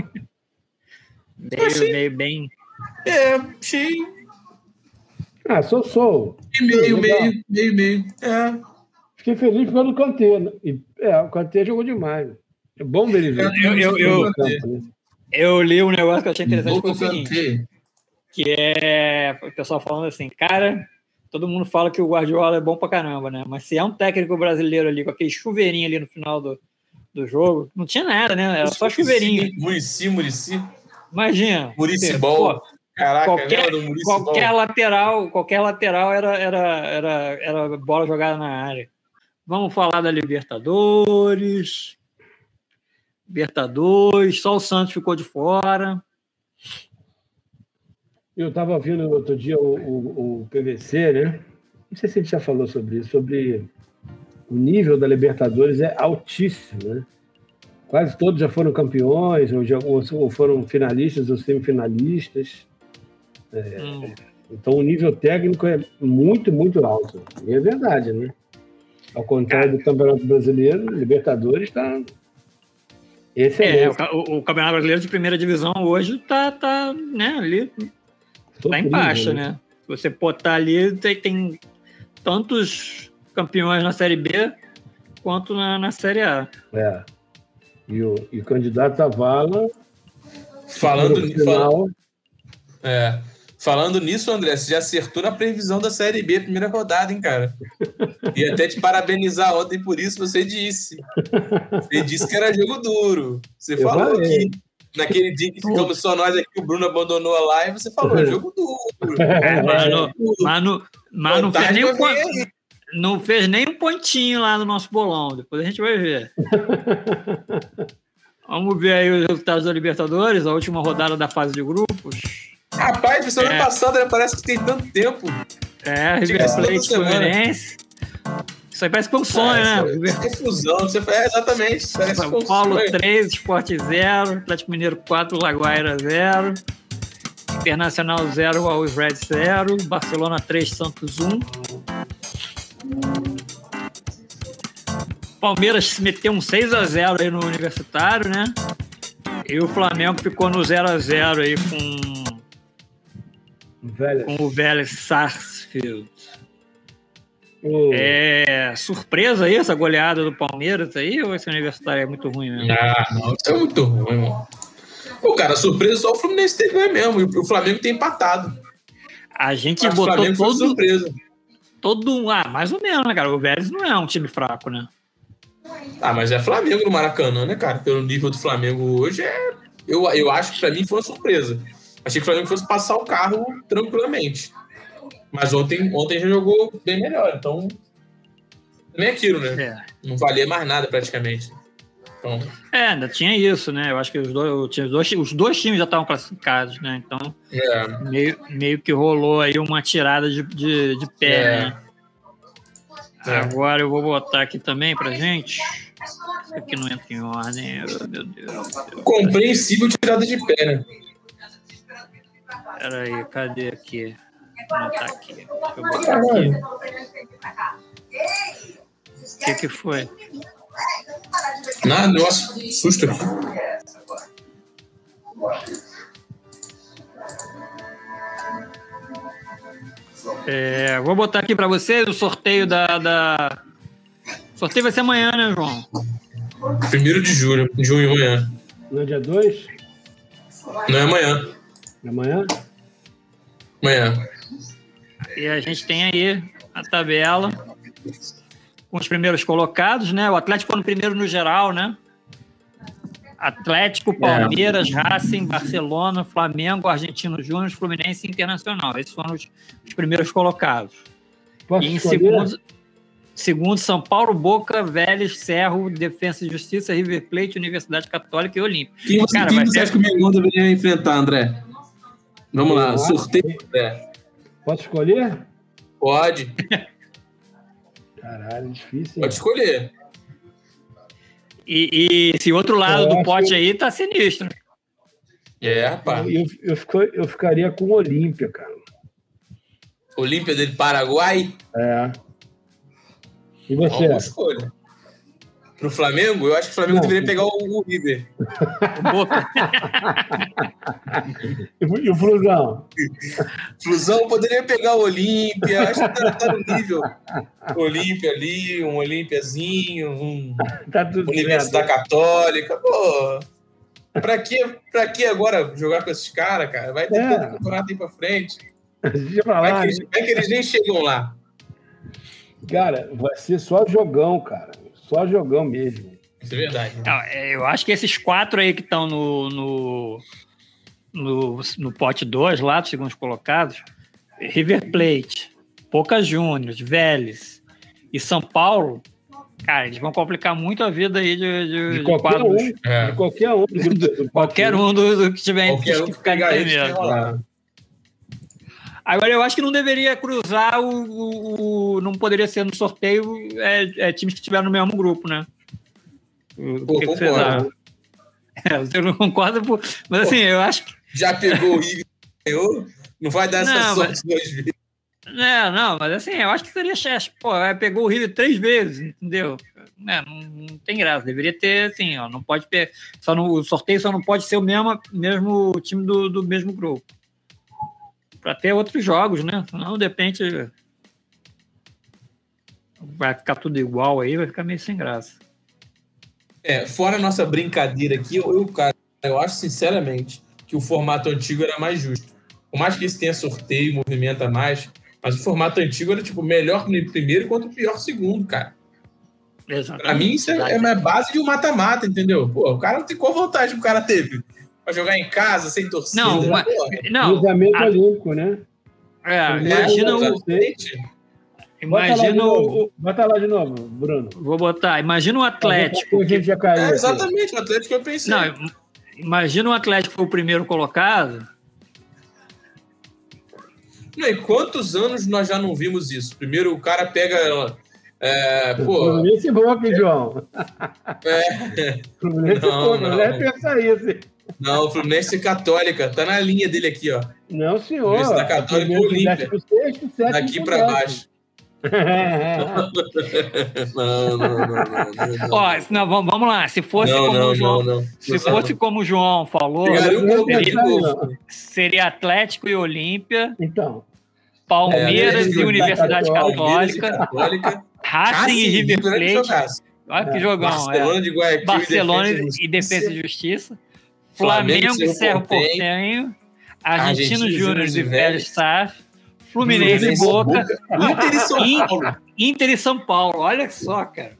meio, achei... meio bem. É, achei. Ah, sou, sou. Meio, meio, meio, meio. É. Fiquei feliz pelo Kanté. Né? É, o Kanté jogou demais. É bom ver ele. Eu, eu, eu, eu, eu li um negócio que eu achei interessante. Foi o seguinte, que é o pessoal falando assim, cara, todo mundo fala que o Guardiola é bom pra caramba, né? Mas se é um técnico brasileiro ali com aquele chuveirinho ali no final do, do jogo, não tinha nada, né? Era só chuveirinho. Murici, Murici. Imagina. Murici bom. Caraca, qualquer, qualquer lateral, qualquer lateral era, era, era, era bola jogada na área. Vamos falar da Libertadores. Libertadores, só o Santos ficou de fora. Eu estava vendo outro dia o, o, o, PVC, né? Não sei se ele já falou sobre isso, sobre o nível da Libertadores é altíssimo, né? Quase todos já foram campeões, ou, já, ou foram finalistas ou semifinalistas. É, hum. Então o nível técnico é muito, muito alto. E é verdade, né? Ao contrário do Campeonato Brasileiro, Libertadores está Excelente. É, o, o, Campeonato Brasileiro de primeira divisão hoje está tá, né, ali Tá em baixa, né? né? Você botar ali, tem, tem tantos campeões na Série B quanto na, na Série A. É. E o, e o candidato a vala. Falando, final... é, falando nisso, André, você já acertou na previsão da Série B, primeira rodada, hein, cara? E até te parabenizar ontem por isso, você disse. Você disse que era jogo duro. Você Eu falou que naquele dia que ficamos só nós aqui, o Bruno abandonou a live, você falou, é jogo duro. É, mano, mano, mas não fez, nem um, não fez nem um pontinho lá no nosso bolão, depois a gente vai ver. Vamos ver aí os resultados da Libertadores, a última rodada da fase de grupos. Rapaz, semana é. passada né, parece que tem tanto tempo. É, River Plate Fluminense. Isso aí parece que foi um sonho, é, né? Confusão, você é, exatamente. São um Paulo sonho. 3, Sport 0, Atlético Mineiro 4, Laguaira 0, Internacional 0, Always Red 0, Barcelona 3, Santos 1. Palmeiras meteu um 6 a 0 aí no Universitário, né? E o Flamengo ficou no 0 a 0 aí com, com o Vélez Sarsfield. Oh. É surpresa aí essa goleada do Palmeiras aí, ou esse universitário é muito ruim mesmo? Ah, não, isso é muito ruim, mano. Pô, cara, surpresa só o Fluminense teve mesmo, e o Flamengo tem empatado. A gente Mas botou o todo. Surpresa. Todo. Ah, mais ou menos, né, cara? O Vélez não é um time fraco, né? Ah, mas é Flamengo no Maracanã, né, cara? Pelo nível do Flamengo hoje, é. Eu, eu acho que pra mim foi uma surpresa. Achei que o Flamengo fosse passar o carro tranquilamente. Mas ontem, ontem já jogou bem melhor, então. Também é aquilo, né? É. Não valia mais nada praticamente. Então... É, ainda tinha isso, né? Eu acho que os dois, os dois, os dois times já estavam classificados, né? Então, é. meio, meio que rolou aí uma tirada de, de, de pé, é. né? É. Agora eu vou botar aqui também pra gente. Isso aqui não entra em ordem, meu Deus. Compreensível tirada de pé, né? Peraí, cadê aqui? Não tá aqui. Deixa eu botar aqui. O que, que foi? Nada, nossa, susto. É, vou botar aqui para vocês o sorteio da, da... O sorteio vai ser amanhã, né, João? Primeiro de julho, junho, amanhã. Não é dia 2? Não é amanhã. É amanhã? Amanhã. E a gente tem aí a tabela com os primeiros colocados, né? O Atlético no primeiro no geral, né? Atlético, Palmeiras, é. Racing, Barcelona, Flamengo, Argentino Júnior, Fluminense e Internacional. Esses foram os, os primeiros colocados. Posso e em segundo, segundo, São Paulo, Boca, Vélez, Cerro, Defesa e Justiça, River Plate, Universidade Católica e Olímpia. Quem você, Cara, quem você acha que o Mengão deveria enfrentar, André? Vamos lá, sorteio, André. Posso escolher? Pode. Caralho, difícil. Pode escolher. E, e esse outro lado eu do pote que... aí tá sinistro. É, rapaz. Eu, eu, eu, eu ficaria com o Olímpia, cara. Olímpia do Paraguai? É. E você? Boa escolha. Pro Flamengo, eu acho que o Flamengo não, deveria pegar o, o River. e o Flusão? Flusão poderia pegar o Olímpia, acho que tá, tá, no nível. Olímpia ali, um Olímpiazinho, um tá Universidade Católica. Pô, pra que, pra que agora jogar com esses caras, cara? Vai ter é. tanto campeonato aí pra frente. Vai, que eles, vai que eles nem chegam lá. Cara, vai ser só jogão, cara. Só jogão mesmo. Isso é verdade. Não, é, eu acho que esses quatro aí que estão no, no, no, no pote 2 lá, dos segundos colocados, River Plate, Boca Juniors, Vélez e São Paulo, cara, eles vão complicar muito a vida aí de, de, de, qualquer, um, é. de qualquer um. Do, do qualquer um do, do, que tiver qualquer um que ficar mesmo. Agora, eu acho que não deveria cruzar o. o, o não poderia ser no sorteio é, é, times que estiveram no mesmo grupo, né? O que, que você É, você não concorda, mas assim, eu acho que. Já pegou o River ganhou? Não vai dar essa sorte mas... duas vezes. É, não, mas assim, eu acho que seria chefe. Pô, pegou o River três vezes, entendeu? É, não, não, tem graça. Deveria ter, assim, ó, não pode ter. Só no, o sorteio só não pode ser o mesmo, mesmo time do, do mesmo grupo para ter outros jogos, né? Senão, de repente, vai ficar tudo igual aí, vai ficar meio sem graça. É, fora a nossa brincadeira aqui, eu, cara, eu acho sinceramente que o formato antigo era mais justo. Por mais que esse tenha sorteio, movimenta mais, mas o formato antigo era tipo melhor primeiro quanto pior segundo, cara. Exatamente. Pra mim, isso é, é uma base de um mata-mata, entendeu? Pô, o cara não tem qual vantagem que o cara teve Pra jogar em casa, sem torcida. Não, mas, não. Cruzamento a... olímpico, né? É, imagina o. Imagina o. Bota lá de novo, Bruno. Vou botar. Imagina o Atlético. Que... Já caiu é, exatamente, o Atlético eu pensei. Não, imagina o Atlético foi o primeiro colocado. Não, e quantos anos nós já não vimos isso? Primeiro o cara pega. É, pô. Fluminense Boca, João. É. Boca, não, não, não. pensar isso. Não, o Fluminense Católica. Tá na linha dele aqui, ó. Não, senhor. Fluminense da Católica e Olímpia. Daqui para baixo. não, não, não, não, Ó, não, vamos lá. Se fosse não, como não, o João, não, se fosse como o João falou, seria, seria Atlético e Olímpia. Então. Palmeiras é, e Universidade Católica. Católica. Racing e River Plate. Olha que jogão. Barcelona é. de Guayaquil Barcelona e Defesa e Justiça. Flamengo, Flamengo e Cerro Portenho, Argentino Júnior e Vélez Saf, Fluminense e Boca, Inter e São Paulo. Inter e São Paulo, olha só, cara.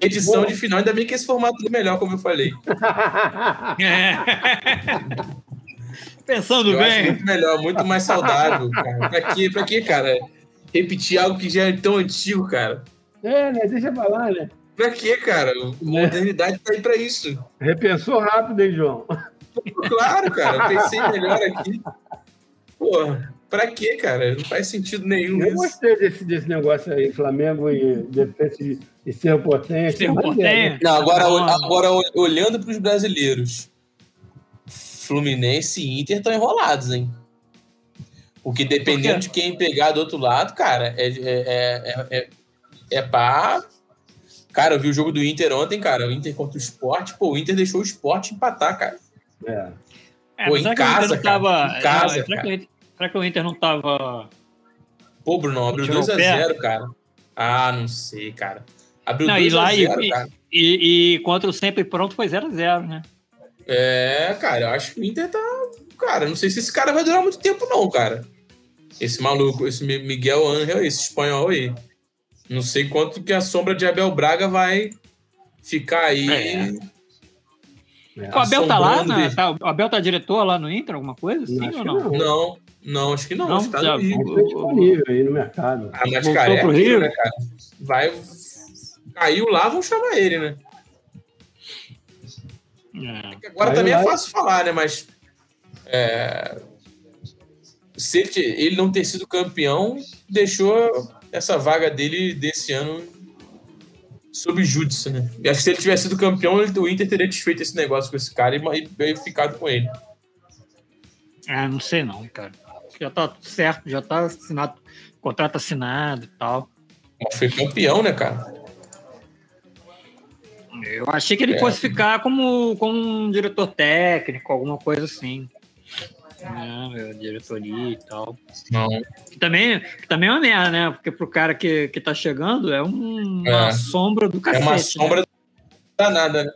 Edição de final, ainda bem que esse formato é melhor, como eu falei. É. Pensando eu bem. muito melhor, muito mais saudável, cara. Pra quê, pra quê, cara? Repetir algo que já é tão antigo, cara. É, né? Deixa eu falar, né? Pra quê, cara? A modernidade tá aí pra isso. Repensou rápido, hein, João? Claro, cara. Pensei melhor aqui. Pô, pra quê, cara? Não faz sentido nenhum. Eu isso. gostei desse, desse negócio aí, Flamengo e defesa e Cerro Portenho. Cerro Portenho? Não, agora, agora olhando pros brasileiros, Fluminense e Inter estão enrolados, hein? Porque dependendo Por de quem pegar do outro lado, cara, é, é, é, é, é pra Cara, eu vi o jogo do Inter ontem, cara. O Inter contra o esporte. Pô, o Inter deixou o esporte empatar, cara. É. é Pô, em casa, cara. Tava... Em casa, não, será, que, será que o Inter não tava. Pô, Bruno, abriu 2x0, cara. Ah, não sei, cara. Abriu 2x0, cara. E, e, contra o Sempre Pronto foi 0x0, né? É, cara, eu acho que o Inter tá. Cara, não sei se esse cara vai durar muito tempo, não, cara. Esse maluco, esse Miguel Angel, esse espanhol aí. Não sei quanto que a sombra de Abel Braga vai ficar aí. É. É, o Abel tá lá? Na, tá, o Abel tá diretor lá no Inter, alguma coisa? Sim ou não? Não, não, acho que não. não acho que tá já, no Rio. Tá disponível aí no mercado. Ah, mas cara, é pro Rio? Né, cara? Vai. Caiu lá, vão chamar ele, né? É. Agora também é fácil falar, né? Mas. É, se ele, ele não ter sido campeão, deixou essa vaga dele desse ano sob júdice, né? Acho que se ele tivesse sido campeão, o Inter teria desfeito esse negócio com esse cara e, e, e ficado com ele. Ah, não sei não, cara. Já tá certo, já tá assinado, contrato assinado e tal. Mas foi campeão, né, cara? Eu achei que ele é. fosse ficar como, como um diretor técnico, alguma coisa assim. Não, né, diretoria e tal. Não. Que também, que também é uma merda, né? Porque pro cara que, que tá chegando é um, é. uma sombra do cacete. É uma né? sombra né? danada, né?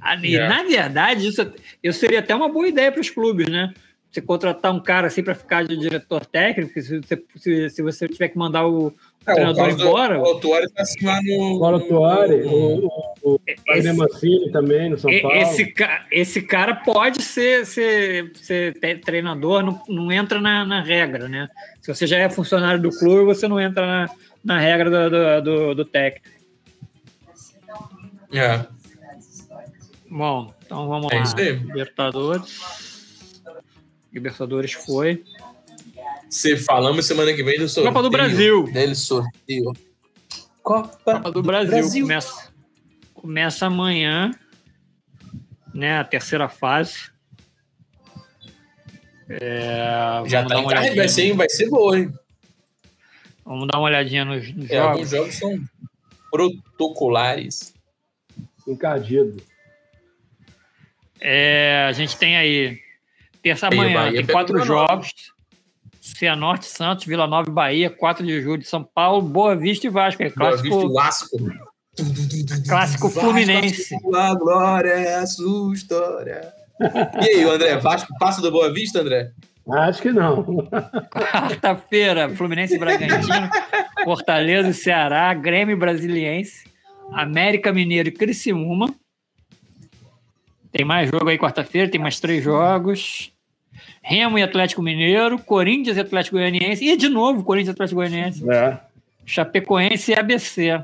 Ali, é. Na verdade, isso eu seria até uma boa ideia para os clubes, né? Você contratar um cara assim para ficar de diretor técnico, se você, se, se você tiver que mandar o, é, treinador embora. O Tuori está assim lá no. Paulo Tuori, o, o, o Mancini também no São Paulo. Esse, esse cara pode ser, ser, ser treinador, não, não entra na, na regra, né? Se você já é funcionário do clube, você não entra na, na regra do, do, do, do técnico. É. Bom, então vamos é lá. Libertadores. Libertadores foi. Se falamos semana que vem do sorteio. Copa do Brasil. Dele sorteio. Copa, Copa do Brasil. Brasil. Começa, começa amanhã, né? A terceira fase. É, Já tá em carne, vai ser, vai ser boa, hein? Vamos dar uma olhadinha nos, nos é, jogos. Alguns jogos são protocolares. Encardido. É, a gente tem aí terça manhã, tem quatro jogos. Cianorte, Santos, Vila Nova e Bahia, 4 de julho, São Paulo, Boa Vista e Vasco. É clássico, Boa Vista e Vasco. Clássico Fluminense. A glória é a sua história. E aí, André, Vasco passa do Boa Vista, André? Acho que não. Quarta-feira, Fluminense e Bragantino, Fortaleza e Ceará, Grêmio Brasiliense, América Mineiro e Criciúma. Tem mais jogo aí quarta-feira, tem mais três jogos. Remo e Atlético Mineiro, Corinthians e Atlético Goianiense, e de novo Corinthians e Atlético Goianiense. É. Chapecoense e ABC.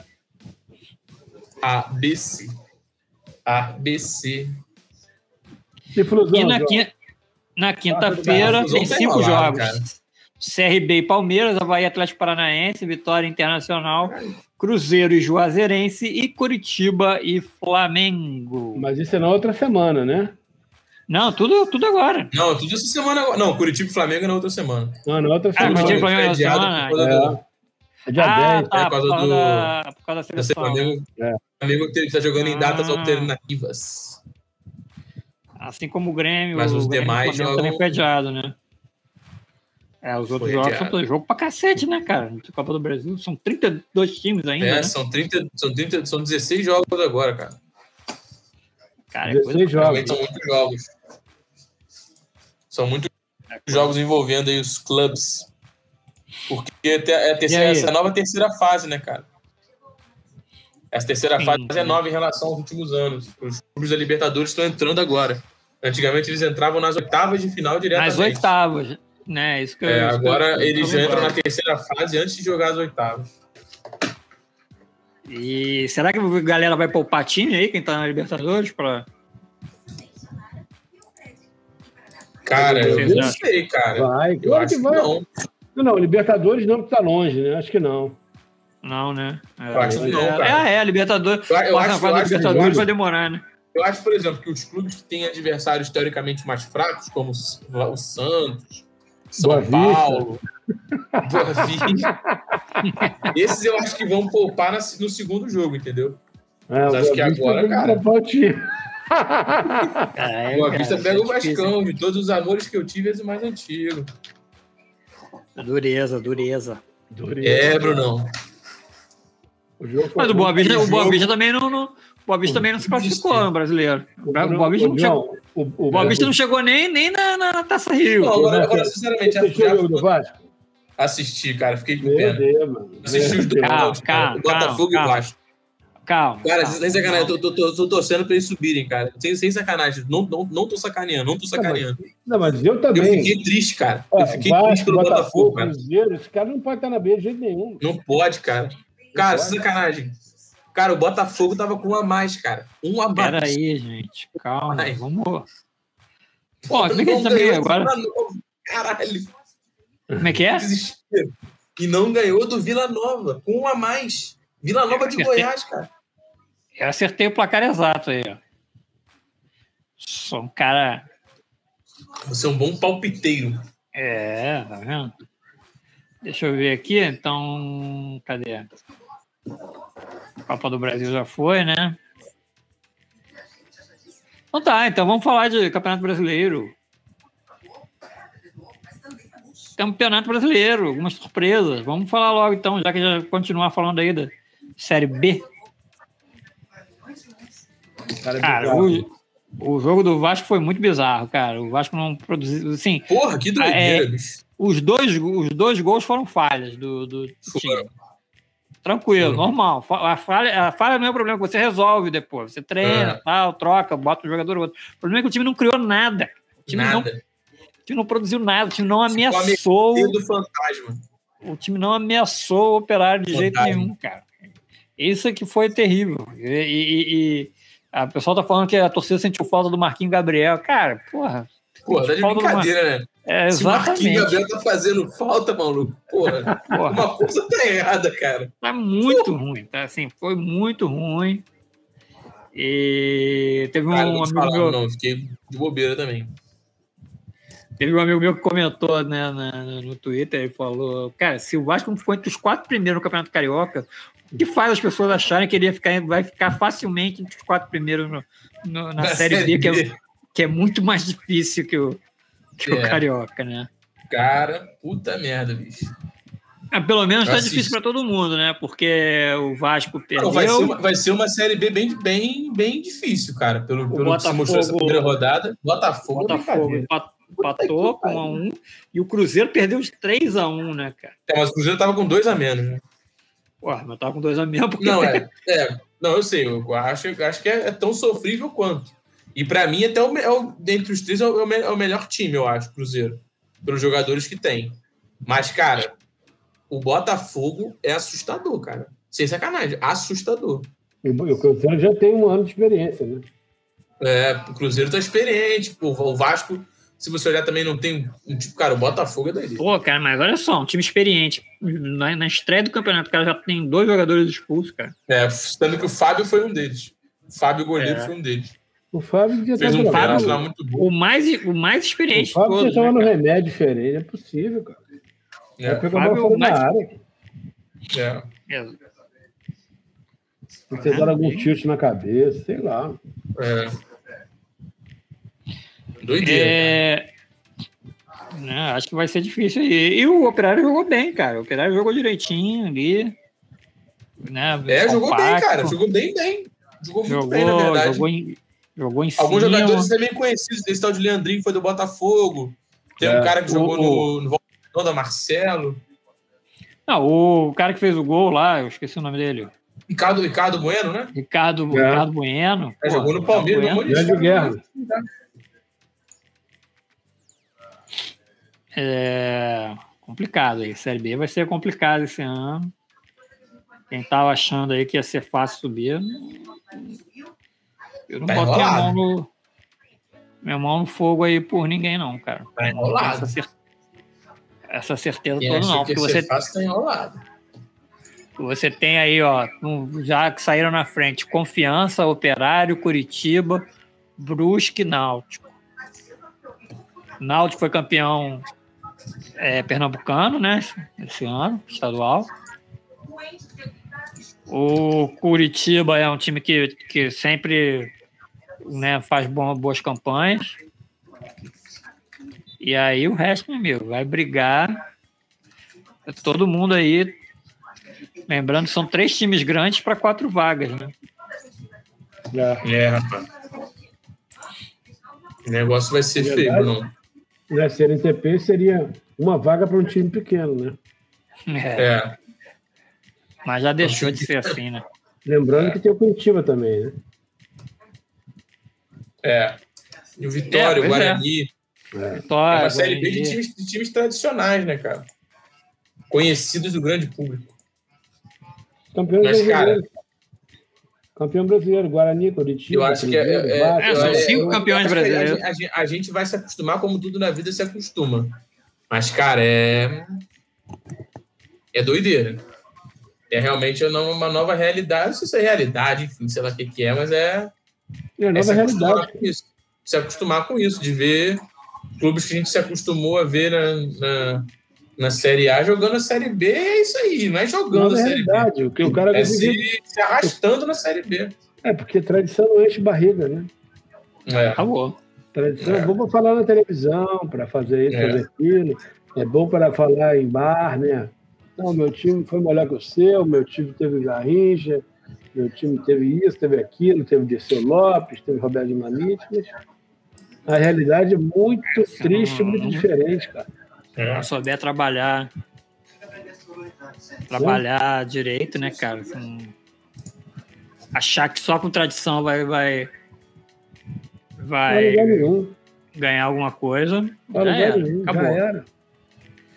ABC. ABC. E na, quinta, na quinta-feira tem cinco jogos. Cara. CRB e Palmeiras, Havaí Atlético Paranaense, Vitória Internacional, Cruzeiro e Juazeirense e Curitiba e Flamengo. Mas isso é na outra semana, né? Não, tudo, tudo agora. Não, tudo essa semana. Não, Curitiba e Flamengo é na outra semana. Não, na outra semana. Ah, Curitiba e Flamengo é na semana? É. é dia ah, 10. Tá, é por causa, por causa do, da, por causa da seleção. Flamengo, é. Flamengo está jogando em datas ah. alternativas. Assim como o Grêmio. Mas os o demais jogam... também foi adiado, né? É, os outros jogos adiado. são jogo pra cacete, né, cara? Copa do Brasil são 32 times ainda. É, né? são, 30, são, 30, são 16 jogos agora, cara. Cara, é coisa jogos. São muitos jogos. São muitos jogos envolvendo aí os clubes. Porque é a terceira, essa é a nova terceira fase, né, cara? Essa terceira sim, fase sim. é nova em relação aos últimos anos. Os clubes da Libertadores estão entrando agora. Antigamente eles entravam nas oitavas de final diretamente. Nas oitavas, né? Isso que é, eu, agora eu, eles já entram na terceira fase antes de jogar as oitavas. E será que a galera vai poupar time aí, quem tá na Libertadores, para Cara, eu não sei, cara. Vai, eu acho que, vai. não. Não, não, Libertadores não, porque tá longe, né? Acho que não. Não, né? É, eu acho que não, cara. É, é, Libertadores. Eu, eu acho, eu Libertadores acho, vai demorar, né? Eu acho, por exemplo, que os clubes que têm adversários teoricamente mais fracos, como o Santos, São Boa Paulo, Vista, esses eu acho que vão poupar no segundo jogo, entendeu? É, Mas acho que agora, cara. É, Boa Vista pega o Vascão, de todos os amores que eu tive, esse mais antigo. Dureza, dureza. dureza. É, Brunão. O Mas o Boa Vista, o Boa Vista também não, não, o Boa Vista também não se classificou no brasileiro. O Boa Vista não, chegou, o, o Boa Vista não chegou nem, nem na, na Taça Rio. Não, agora, agora sinceramente, já, Vasco? Assisti, cara, fiquei com pena. Assisti os dois, calma, calma, Botafogo calma, e Vasco. Calma. Cara, calma, sem sacanagem, tô, tô, tô, tô, torcendo pra eles subirem, cara. Sem, sem sacanagem. Não, não, não tô sacaneando, não tô sacaneando. Não, mas eu também. Eu fiquei triste, cara. eu fiquei Vasco, triste pelo Botafogo, Botafogo cara. Cruzeiro, esse cara não pode estar na B de jeito nenhum. Não pode, cara. Cara, sem sacanagem. Cara, o Botafogo tava com um a mais, cara. Um a mais. Peraí, gente. Calma. Ai. Vamos. Pô, como é que a gente tá agora? Caralho. Como é que é? Desespero. E não ganhou do Vila Nova, com um a mais. Vila Nova de Goiás, cara. Eu acertei o placar exato aí, ó. Sou um cara. Você é um bom palpiteiro. É, tá vendo? Deixa eu ver aqui, então. Cadê? Copa do Brasil já foi, né? Então tá, então vamos falar de Campeonato Brasileiro. Campeonato Brasileiro, algumas surpresas. Vamos falar logo então, já que já continuar falando aí da Série B. Cara, cara o, o jogo do Vasco foi muito bizarro, cara. O Vasco não produziu. Assim, Porra, que doideira, é, os, dois, os dois gols foram falhas do, do time. Tranquilo, normal. A falha, a falha não é o problema, você resolve depois. Você treina, é. tal, troca, bota um jogador outro. O problema é que o time não criou nada. O time, nada. Não, o time não produziu nada, o time não ameaçou. Do fantasma. O time não ameaçou o operário de fantasma. jeito nenhum, cara. Isso é que foi terrível. E, e, e a pessoa tá falando que a torcida sentiu falta do Marquinhos Gabriel. Cara, porra. Porra, tá de brincadeira, né? É, exatamente. Marquinhos Gabriel tá fazendo falta, maluco. Porra, Porra. uma coisa tá errada, cara. Tá muito Porra. ruim, tá? Assim, foi muito ruim. E teve um cara, amigo falar, meu... Não, fiquei de bobeira também. Teve um amigo meu que comentou né, na, no Twitter, ele falou, cara, se o Vasco não ficou entre os quatro primeiros no Campeonato Carioca, o que faz as pessoas acharem que ele ficar, vai ficar facilmente entre os quatro primeiros no, no, na, na Série, série B, B. Que, é, que é muito mais difícil que o, que é. o Carioca, né? Cara, puta merda, bicho. Ah, pelo menos tá difícil para todo mundo, né? Porque o Vasco perdeu. Não, vai, ser uma, vai ser uma série B bem, bem, bem difícil, cara. Pelo, pelo Botafogo, que se mostrou essa primeira rodada. Botafogo, Botafogo empatou com a 1 e o Cruzeiro perdeu de 3 a 1 né, cara? É, mas o Cruzeiro tava com 2 a menos, né? Ué, mas tava com 2 a menos porque... Não, é. é não, eu sei. Eu acho, acho que é, é tão sofrível quanto. E para mim, até o, é o, dentre os três, é o, é o melhor time, eu acho, Cruzeiro. Pelos jogadores que tem. Mas, cara, o Botafogo é assustador, cara. Sem sacanagem. Assustador. o Cruzeiro já tem um ano de experiência, né? É, o Cruzeiro tá experiente. Pô, o Vasco, se você olhar também, não tem um tipo, cara, o Botafogo é daí. Pô, cara, mas olha só, um time experiente. Na, na estreia do campeonato, o cara já tem dois jogadores expulsos, cara. É, sendo que o Fábio foi um deles. O Fábio Goleiro é. foi um deles. O Fábio já fez um Fábio, lá muito bom. O mais, o mais experiente. O Fábio todos, né, no remédio diferente, é possível, cara. É. Vai Fábio, uma mais... na área. É. é. Vocês deram algum tilt na cabeça, sei lá. É. Doideira. É... Não, acho que vai ser difícil aí. E o Operário jogou bem, cara. O Operário jogou direitinho ali. Né, é, compacto. jogou bem, cara. Jogou bem, bem. Jogou muito jogou, bem, na verdade. Jogou em, Jogou em cima. Alguns jogadores também conhecidos, esse tal de Leandrinho que foi do Botafogo. Tem é, um cara que o, jogou o, no, no da Marcelo. Não, o cara que fez o gol lá, eu esqueci o nome dele. Ricardo, Ricardo Bueno, né? Ricardo, é. Ricardo Bueno. É, jogou no Palmeiras, no Grande Guerra. É complicado aí. Série B vai ser complicado esse ano. Quem tava achando aí que ia ser fácil subir, eu não tá boto minha mão, no, minha mão no fogo aí por ninguém, não, cara. Tá enrolado. Essa, cer essa certeza Quem toda, não. Porque você, fácil, tá enrolado. você tem aí, ó, já que saíram na frente, Confiança, Operário, Curitiba, Brusque Náutico. Náutico foi campeão é, pernambucano, né? Esse ano, estadual. O Curitiba é um time que, que sempre né, faz boas campanhas. E aí o resto, meu amigo, vai brigar todo mundo aí. Lembrando, são três times grandes para quatro vagas, né? É, é rapaz. O negócio vai ser feio, não. Na CNTP seria uma vaga para um time pequeno, né? É. é. Mas já deixou de ser assim, né? Lembrando é. que tem o Curitiba também, né? É. E o Vitória, é, o Guarani. É. Vitória, é uma série B de times, de times tradicionais, né, cara? Conhecidos do grande público. Campeão Mas, cara, Campeão brasileiro, Guarani, Curitiba. Eu acho que é, é, é, são cinco campeões brasileiros. A, a, a, gente vai se acostumar como tudo na vida se acostuma. Mas, cara, é. É doideira. É realmente uma nova realidade. Não sei se é realidade, enfim, sei lá o que, que é, mas é. É, é nova realidade. isso, se acostumar com isso, de ver clubes que a gente se acostumou a ver na, na, na Série A jogando a Série B, é isso aí, não é jogando a Série B. O que o cara é se, se, arrastando na Série B. É, porque tradição não enche barriga, né? É. Acabou. Tradição é, é bom para falar na televisão, para fazer isso, é. fazer aquilo. É bom para falar em bar, né? Não, meu time foi melhor que o seu, meu time teve Garrincha, meu time teve isso, teve aquilo, teve Dirceu Lopes, teve Roberto de Manite, mas a realidade é muito triste, muito diferente, cara. É. Se souber trabalhar, trabalhar Sim. direito, né, cara? Assim, achar que só com tradição vai vai vai ganhar alguma coisa. Não já, era. Nenhum, já era.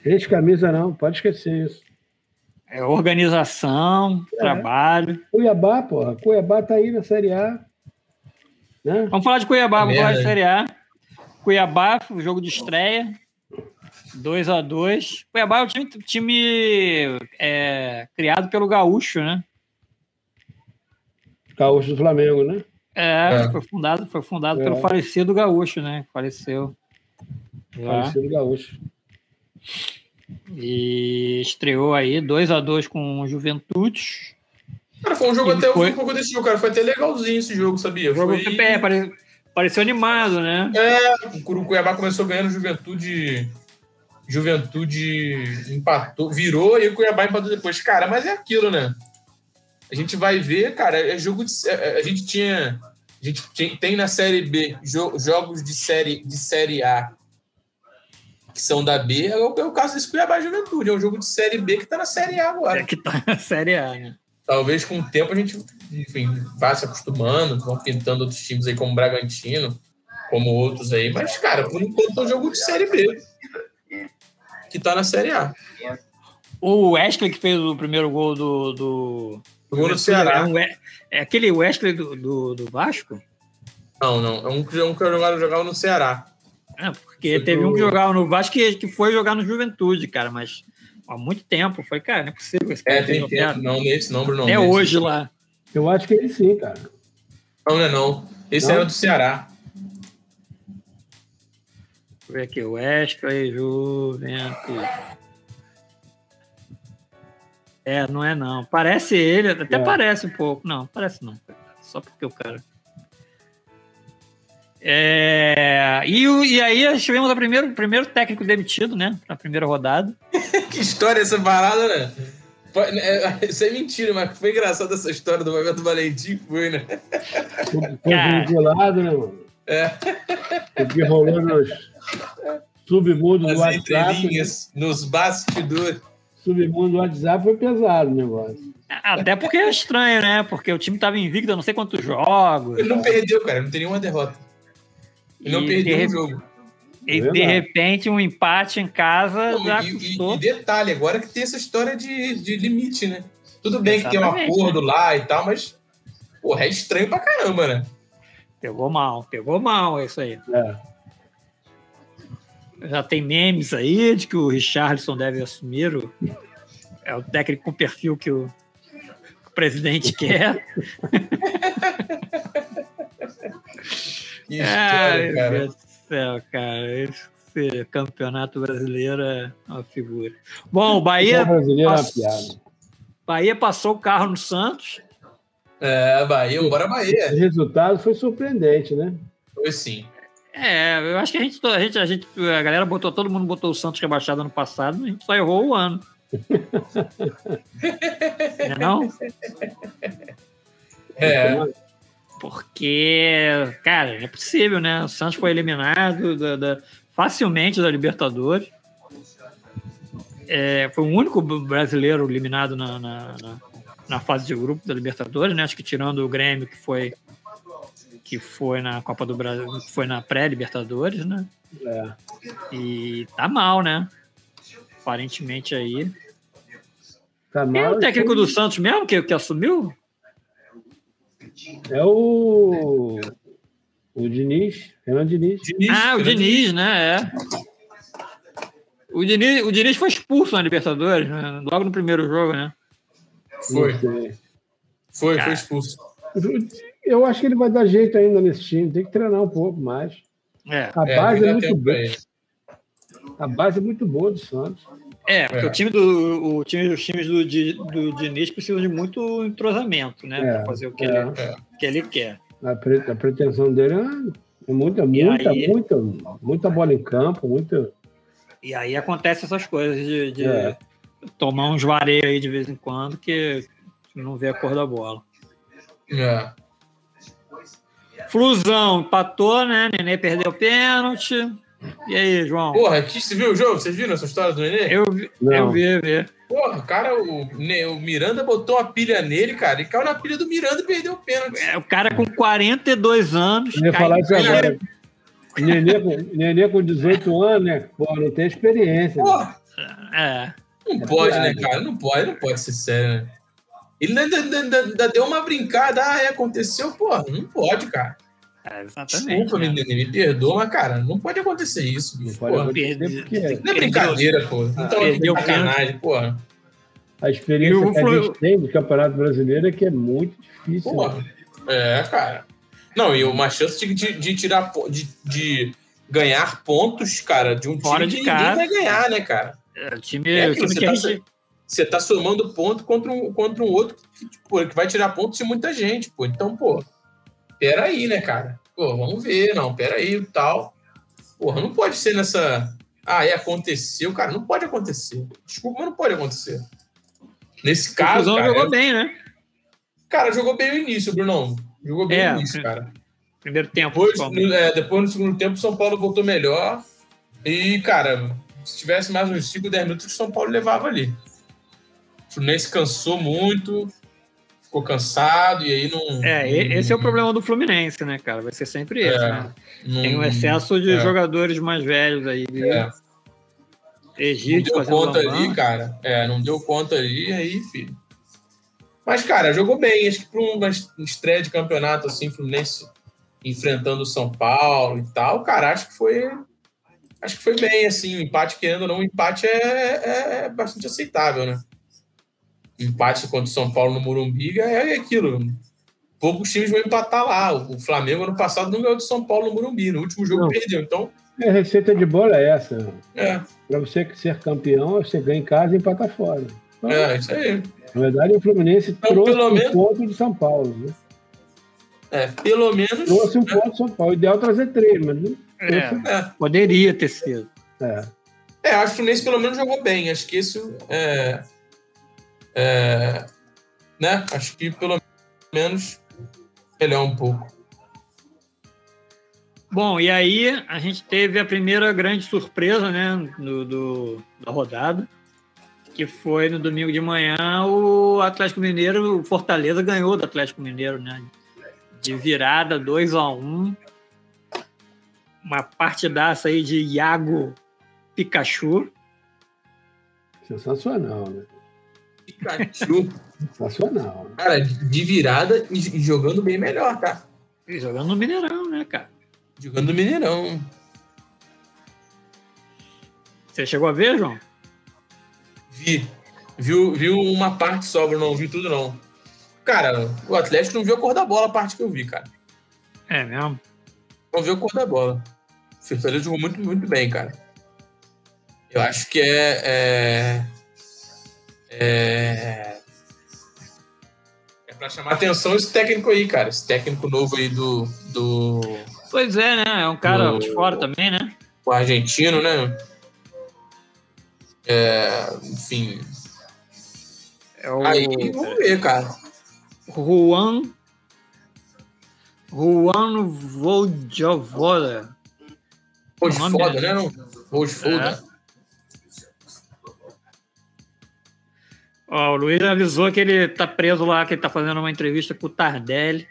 Gente, camisa não, pode esquecer isso. É organização, é. trabalho. Cuiabá, porra. Cuiabá tá aí na Série A. Né? Vamos falar de Cuiabá, vamos falar de Série A. Cuiabá, o jogo de estreia. 2 a 2 Cuiabá é o time, time é, criado pelo Gaúcho, né? Gaúcho do Flamengo, né? É, é. foi fundado, foi fundado é. pelo falecido Gaúcho, né? Faleceu. Falecido Gaúcho. E estreou aí 2 a 2 com o Juventude. Cara, foi um jogo até foi... um pouco desse jogo, cara. Foi até legalzinho esse jogo, sabia? O jogo foi... é, pare... pareceu animado, né? É, o Cuiabá começou ganhando Juventude. Juventude empatou, virou e o Cuiabá empatou depois. Cara, mas é aquilo, né? A gente vai ver, cara, é jogo de. É, a gente tinha. A gente tem na Série B jogos de série, de série A que são da B, é o, é o caso desse Cuiabá Juventude. É um jogo de Série B que está na Série A agora. É que está na Série A, né? Talvez com o tempo a gente, enfim, vá se acostumando, vão pintando outros times aí como Bragantino, como outros aí. Mas, cara, por enquanto é um jogo de Série B que está na Série A. O Wesley que fez o primeiro gol do. do... O gol do Ceará. É, um, é aquele Wesley do, do, do, Vasco? Não, não. É um, um que jogava, jogava no Ceará. É, porque teve um que jogava no Vasco que, que foi jogar no Juventude, cara, mas há muito tempo. Foi, cara, não é possível. Esse é, tem tempo. Não, nesse não, Bruno. É hoje lá. Eu acho que ele sim, cara. Não, não é não. Esse não? era do Ceará. Deixa eu ver aqui. Wesley, Juventude. É, não é não. Parece ele, até é. parece um pouco. Não, parece não. Só porque o cara. É, e, e aí tivemos o primeiro, primeiro técnico demitido, né? Na primeira rodada. que história essa parada, né? É, isso é mentira, mas foi engraçado essa história do Momento Valentim, foi, né? Foi gelado, né, mano? É. O que rolou nos submundos do WhatsApp. Né? Nos bastidores. Submundo do WhatsApp foi pesado o negócio. Até porque é estranho, né? Porque o time tava invicto, não sei quantos jogos. Ele não perdeu, cara, não tem nenhuma derrota. E não perdeu o jogo. E é de repente um empate em casa não, já e, custou. E, e, detalhe, agora que tem essa história de, de limite, né? Tudo bem Exatamente, que tem um acordo né? lá e tal, mas porra, é estranho pra caramba, né? Pegou mal, pegou mal isso aí. É. Já tem memes aí de que o Richardson deve assumir o, é o técnico com perfil que o, o presidente quer. Que Ai, cara. Meu Deus do céu, cara. Esse campeonato brasileiro é uma figura. Bom, o Bahia. O brasileiro passou, é uma piada. Bahia passou o carro no Santos. É, Bahia, bora Bahia. O resultado foi surpreendente, né? Foi sim. É, eu acho que a gente, a gente, a gente, a galera botou, todo mundo botou o Santos rebaixado ano passado, a gente só errou o ano. não é não? É. Porque, cara, é possível, né? O Santos foi eliminado da, da, facilmente da Libertadores. É, foi o único brasileiro eliminado na, na, na, na, fase de grupo da Libertadores, né? Acho que tirando o Grêmio, que foi que foi na Copa do Brasil, foi na pré-Libertadores, né? É. E tá mal, né? Aparentemente aí. Tá mal. É o técnico do Santos mesmo que, que assumiu? É o. O Diniz. Renan Diniz. Diniz. Ah, o Diniz, né? É. O Diniz, o Diniz foi expulso na Libertadores, né? logo no primeiro jogo, né? Foi. Foi, foi expulso. Eu acho que ele vai dar jeito ainda nesse time. Tem que treinar um pouco mais. É. A é, base é, é muito boa. A base é muito boa do Santos. É, porque é. o time do o time, os times do, do Diniz precisam de muito entrosamento, né? É, para fazer o que, é. ele, que ele quer. A, pre, a pretensão dele é muita, muita, aí, muita, muita bola em campo, muita. E aí acontece essas coisas de, de é. tomar uns vareios aí de vez em quando que não vê a cor da bola. É. Flusão empatou, né? Nenê perdeu o pênalti. E aí, João? Porra, aqui, você viu o jogo? Vocês viram essa história do Nenê? Eu vi, eu vi, eu vi. Porra, cara, o, o Miranda botou uma pilha nele, cara, e caiu na pilha do Miranda e perdeu o pênalti. É, o cara com 42 anos. Eu ia falar isso agora. Nenê com, Nenê com 18 anos, né? Pô, não tem experiência. Porra. Né? É. Não é pode, né, cara? Não pode, não pode ser sério, né? Ele ainda, ainda, ainda, deu uma brincada, ah, é, aconteceu, porra, não pode, cara. É, exatamente. Desculpa, né? me, me perdoa, mas, cara, não pode acontecer isso. Não pode acontecer porque... Não é brincadeira, pô. Não tá perdeu sacanagem, porra. A experiência que a gente tem do Campeonato Brasileiro é que é muito difícil. Porra. Né? É, cara. Não, e uma chance de, de, de tirar, de, de, ganhar pontos, cara, de um Fora time de que ninguém vai ganhar, né, cara? É, o time, é, o time você, que tá, a gente... você tá somando ponto contra um, contra um outro que, tipo, que vai tirar pontos de muita gente, pô. Então, pô, peraí, né, cara? Pô, vamos ver, não, peraí, tal. Porra, não pode ser nessa. Ah, é, aconteceu, cara, não pode acontecer. Desculpa, mas não pode acontecer. Nesse caso. O cara, jogou bem, né? Cara, jogou bem o início, Brunão. Jogou bem é, o início, cara. Primeiro tempo. Depois no, é, depois, no segundo tempo, o São Paulo voltou melhor. E, cara, se tivesse mais uns 5, 10 minutos, o São Paulo levava ali. O Fluminense cansou muito ficou cansado e aí não. É, esse é o problema do Fluminense, né, cara? Vai ser sempre esse, é, né? Não, Tem um excesso de é. jogadores mais velhos aí. É. Egito não deu conta ali, cara. É, não deu conta ali, aí, filho. Mas, cara, jogou bem. Acho que para uma estreia de campeonato assim, Fluminense enfrentando o São Paulo e tal, cara, acho que foi. Acho que foi bem, assim, o empate, querendo ou não, o empate é, é, é bastante aceitável, né? Empate contra o São Paulo no Morumbi é aquilo. Poucos times vão empatar lá. O Flamengo ano passado não ganhou do São Paulo no Morumbi. No último jogo não. perdeu. Então. A receita de bola é essa. É. Para você ser campeão, você ganha em casa e empata fora. Então, é, isso aí. Na verdade, o Fluminense então, trouxe um menos... ponto de São Paulo. Né? É, pelo menos. Trouxe um é. ponto de São Paulo. O ideal é trazer três, mas. É, é. Poderia ter sido. É. É, acho que o Fluminense pelo menos jogou bem. Acho que isso é é, né? Acho que pelo menos melhor um pouco. Bom, e aí a gente teve a primeira grande surpresa né, do, do, da rodada, que foi no domingo de manhã o Atlético Mineiro, o Fortaleza ganhou do Atlético Mineiro, né? De virada 2 a 1 um, Uma partidaça aí de Iago Pikachu. Sensacional, né? Pikachu. Sensacional. Cara, de virada e jogando bem melhor, tá? E jogando no Mineirão, né, cara? Jogando no Mineirão. Você chegou a ver, João? Vi. Viu, viu uma parte só, não vi tudo, não. Cara, o Atlético não viu a cor da bola, a parte que eu vi, cara. É mesmo? Não viu a cor da bola. O Fortaleza jogou muito, muito bem, cara. Eu acho que é, é é, é para chamar atenção esse técnico aí, cara. Esse técnico novo aí do. do... Pois é, né? É um cara do... de fora também, né? O argentino, né? É, enfim, É o... Aí, vamos ver, cara. Juan. Juan Vojovoda. Vojovoda, né? Vojovoda. Ó, o Luiz avisou que ele tá preso lá, que ele tá fazendo uma entrevista com o Tardelli.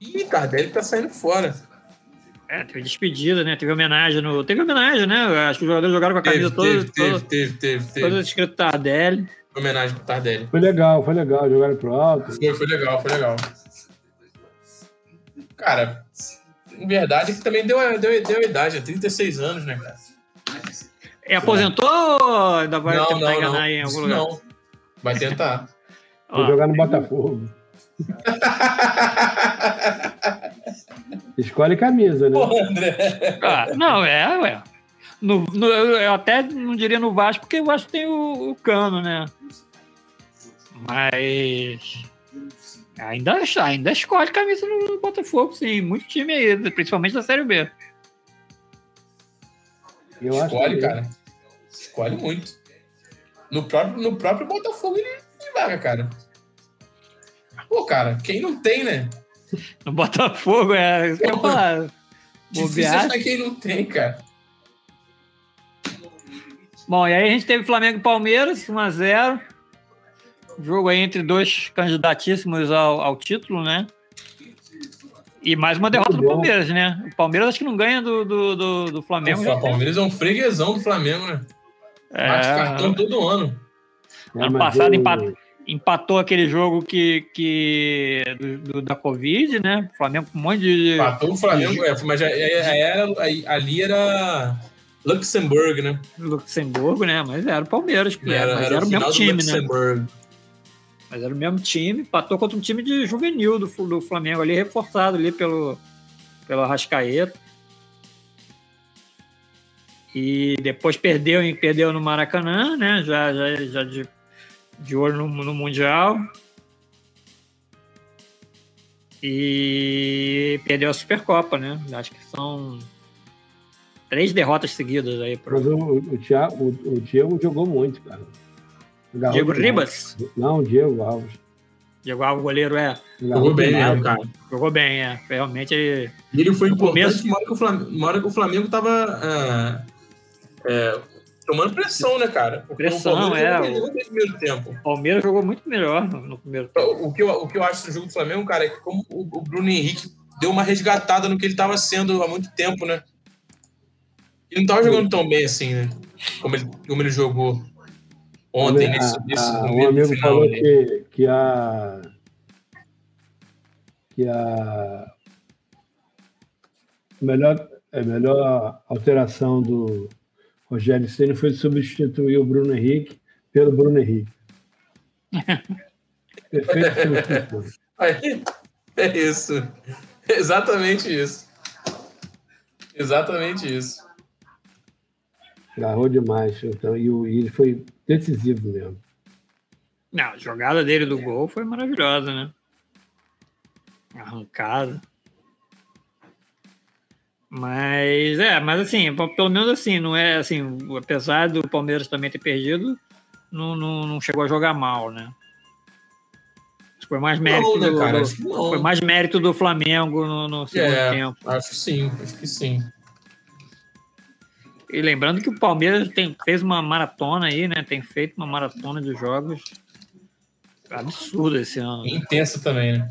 Ih, Tardelli tá saindo fora. É, teve despedida, né? Teve homenagem no. Teve homenagem, né? Acho que os jogadores jogaram com a camisa toda. Teve, teve, teve, teve, teve. Todo escrito Tardelli. Homenagem pro Tardelli. Foi legal, foi legal. Jogaram pro alto. Foi, foi legal, foi legal. Cara, em verdade, que também deu, deu, deu idade, é 36 anos, né, cara? É, aposentou ou ainda vai não, tentar não, enganar não. em algum lugar? Não, vai tentar. Vou jogar no Botafogo. Escolhe camisa, né? Pô, André. Ah, não, é, ué. No, no, eu até não diria no Vasco, porque o Vasco tem o, o cano, né? Mas ainda, ainda escolhe camisa no, no Botafogo, sim. Muito time aí, principalmente da Série B. Eu Escolhe, que- cara. Escolhe muito. No próprio, no próprio Botafogo ele tem vaga, cara. Pô, cara, quem não tem, né? No Botafogo, é isso que eu ia falar. Difícil achar quem não tem, cara. Bom, e aí a gente teve Flamengo e Palmeiras, 1x0. Jogo aí entre dois candidatíssimos ao, ao título, né? E mais uma derrota do. Palmeiras, né? O Palmeiras acho que não ganha do, do, do, do Flamengo. já o Palmeiras é um freguesão do Flamengo, né? Bate É, cartão todo ano. É, ano passado eu- empatou, empatou aquele jogo que, que do, do- da Covid, né? O Flamengo com um monte de. Matou o Flamengo, é, mas já, já- já era, aí- ali era Luxemburgo, né? Luxemburgo, né? Mas era o Palmeiras, que era, mas era, o final mesmo time, né? Mas era o mesmo time, empatou contra um time de juvenil do, do Flamengo ali, reforçado ali pelo, pelo Arrascaeta. E depois perdeu, perdeu no Maracanã, né? Já, já, já de, de olho no, no Mundial. E perdeu a Supercopa, né? Acho que são três derrotas seguidas aí pro Mas o, o, o, o jogou muito, cara. Diego demais. Ribas. Não, o Diego Alves. Diego Alves, goleiro, é. Jogou bem mesmo, cara. Jogou bem, é. Realmente ele. Ele foi No importante começo- uma hora que o Flamengo, uma hora que o Flamengo tava ah, é, tomando pressão, né, cara? Porque Pressão, o é, jogou melhor no primeiro tempo. O Palmeiras jogou muito melhor no, no primeiro tempo. O que, eu, o que eu acho do jogo do Flamengo, cara, é que como o, o Bruno Henrique deu uma resgatada no que ele estava sendo há muito tempo, né? Ele não tava jogando tão bem assim, né? Como ele, como ele jogou ontem, A- nesse, nesse a- no um amigo final falou que, que a que a melhor a melhor alteração do Rogério Ceni foi substituir o Bruno Henrique pelo Bruno Henrique. Perfeito substituição. Aí, é isso. Exatamente isso. Exatamente isso. Agarrou demais. Então, e, e ele foi decisivo mesmo. Não, a jogada dele do gol foi maravilhosa, né? Arrancada. Mas, é, mas assim, pelo menos assim, não é assim, apesar do Palmeiras também ter perdido, não, não, não chegou a jogar mal, né? Acho que Foi mais mérito, Não, né, do, cara? do- Acho que não. foi mais mérito do Flamengo no, no segundo É, tempo. acho que sim, acho que sim. E lembrando que o Palmeiras tem, fez uma maratona aí, né? Tem feito uma maratona de jogos absurda esse ano. né? Intensa também, né?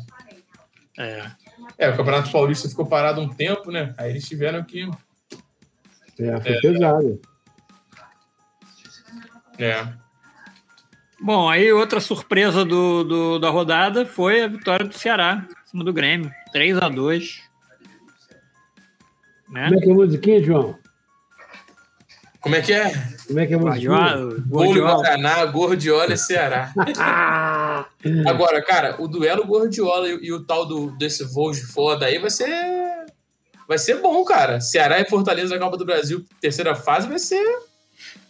É. É, o Campeonato Paulista ficou parado um tempo, né? Aí eles tiveram que. É, foi É. pesado. É. Bom, aí outra surpresa do, do- da rodada foi a vitória do Ceará em cima do Grêmio. 3 a 2 né? Como é que é a musiquinha, João? Como é que é? Como é que é? Guardiola. Guaraná, Gordiola e Ceará. Agora, cara, o duelo Gordiola e, e o tal do, desse voo de foda aí vai ser. Vai ser bom, cara. Ceará e Fortaleza na Copa do Brasil, terceira fase, vai ser.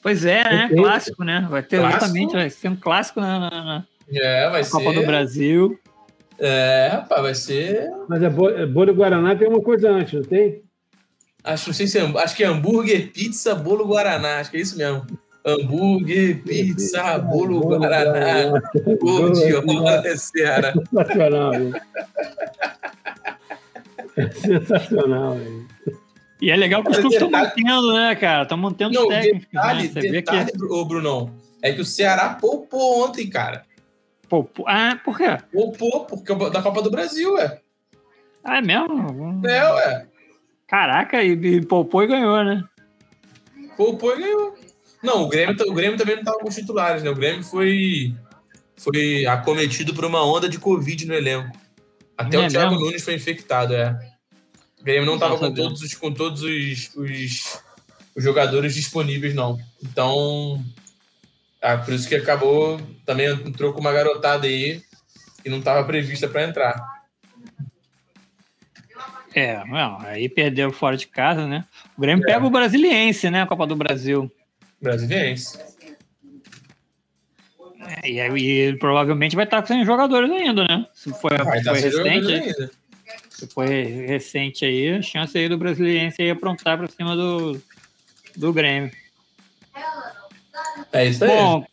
Pois é, né? Clássico, né? Vai ter Clássico. justamente, vai ser um clássico na, na- na É, vai Copa do ser. Brasil. É, rapaz, vai ser. Mas é bo- é bolo Guaraná tem uma coisa antes, não tem? Acho, não sei se é, acho que é hambúrguer, pizza, bolo Guaraná. Acho que é isso mesmo. hambúrguer, pizza, bolo guaraná, gordiola, Ceará. Sensacional, É sensacional, velho. E é legal que os clubes estão mantendo, né, cara? Estão mantendo Não, os técnicos. detalhe, né? Você detalhe, vê que... ô Brunão, é que o Ceará poupou ontem, cara. Pô, ah, por quê? Poupou, porque da Copa do Brasil, ué. Ah, é mesmo? É, ué. Caraca, e, e poupou e ganhou, né? Poupou e ganhou. Não, o Grêmio, o Grêmio também não estava com os titulares, né? O Grêmio foi, foi acometido por uma onda de Covid no elenco. Até É o Thiago mesmo? Nunes foi infectado, é. O Grêmio não estava com todos, os, com todos os, os, os jogadores disponíveis, não. Então, ah, por isso que acabou. Também entrou com uma garotada aí que não estava prevista para entrar. É, não, aí perdeu fora de casa, né? O Grêmio pega o Brasiliense, né? A Copa do Brasil. Brasiliense. É, e, e provavelmente vai estar sem jogadores ainda, né? Se foi, Vai dar foi recente, se foi recente aí, a chance aí do Brasiliense aí aprontar para cima do, do Grêmio. É isso aí. Bom,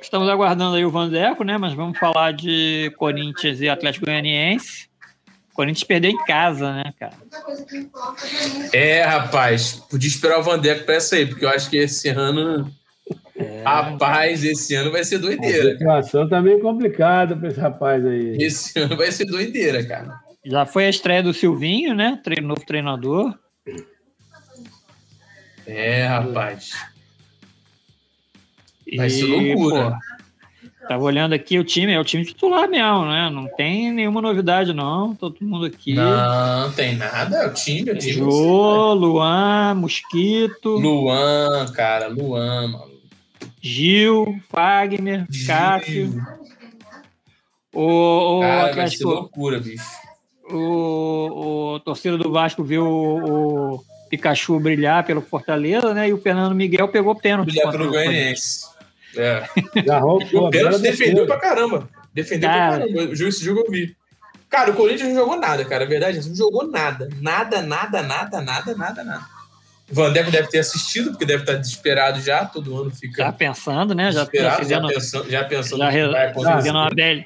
estamos aguardando aí o Vandeco, né? Mas vamos falar de Corinthians e Atlético Goianiense. Corinthians perdeu em casa, né, cara? É, rapaz, podia esperar o Vandeco pra essa aí, porque eu acho que esse ano. É. Rapaz, esse ano vai ser A doideira. situação tá meio complicada para esse rapaz aí. Esse ano vai ser doideira, cara. Já foi a estreia do Silvinho, né? Novo treinador. É, rapaz. Vai E, ser loucura. pô, tava olhando aqui o time, é o time titular mesmo, né? Não tem nenhuma novidade, não. Todo mundo aqui. Não, tem nada. É o time, é o time. Jô, Luan, Mosquito, Luan, cara, Luan, mano. Gil, Fagner, Cássio. O, o, Cara, vai ser loucura, bicho. o, o torcedor do Vasco viu o, o Pikachu brilhar pelo Fortaleza, né? E o Fernando Miguel pegou pênalti. Brilhar pelo Goianiense. É. E o pênalti defendeu pra caramba. Defendeu Cara. pra caramba. O jogo- Esse jogo eu vi. Cara, o Corinthians não jogou nada, cara. A verdade, é não jogou nada. Nada, nada, nada, nada, nada, nada. O Vandeco deve ter assistido, porque deve estar desesperado já. Todo ano fica Já pensando, né? Já, já já, pensando, já pensando já que re- vai acontecer. fazendo uma, velha,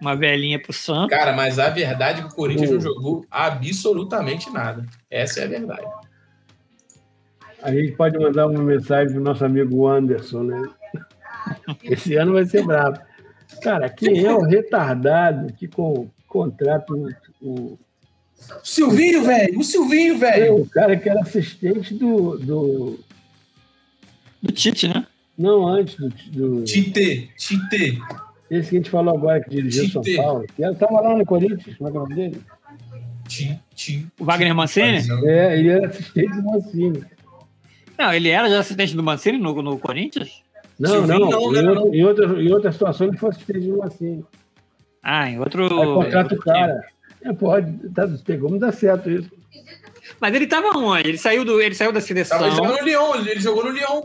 uma velhinha pro Santos. Cara, mas a verdade é que o Corinthians Hum. não jogou absolutamente nada. Essa é a verdade. A gente pode mandar uma mensagem pro nosso amigo Anderson, né? Esse ano vai ser bravo. Cara, quem é o retardado que com, contrata o, o, Silvinho, velho! O Silvinho, velho! o cara que era assistente do. do Do Tite, né? não, antes do, do. Tite, Tite. Esse que a gente falou agora que dirigiu São. Paulo. Que estava lá no Corinthians, como é que é o nome dele? Tite. O Wagner Mancini? É, ele era assistente do Mancini. Não, ele era já assistente do Mancini no, no Corinthians? Não, Silvinho não. não, em, né, outra, em, outra, em outra situação ele foi assistente do Mancini. Ah, em outro. Aí contrata o cara. É, pode, tá, tem como dar certo isso. Mas ele tava onde? Ele saiu, do, ele saiu da seleção ele jogou no Lyon, ele ele jogou no Lyon.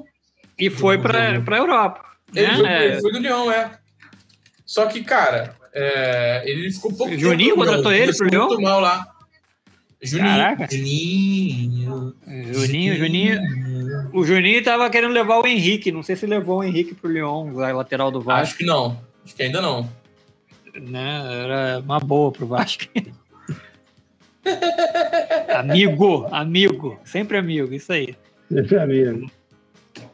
e foi pra, pra Europa. Ele, né? jogou, É, ele foi do Lyon, é. Só que, cara, é, ele ficou pouco Juninho tempo no contratou ele ficou pro Lyon? muito mal lá. Juninho. Caraca. Juninho. Juninho, Juninho. O Juninho tava querendo levar o Henrique. Não sei se levou o Henrique pro Lyon, o lateral do Vasco. Acho que não. Acho que ainda não. Né? Era uma boa pro Vasco. amigo, amigo, sempre amigo, isso aí. Sempre amigo.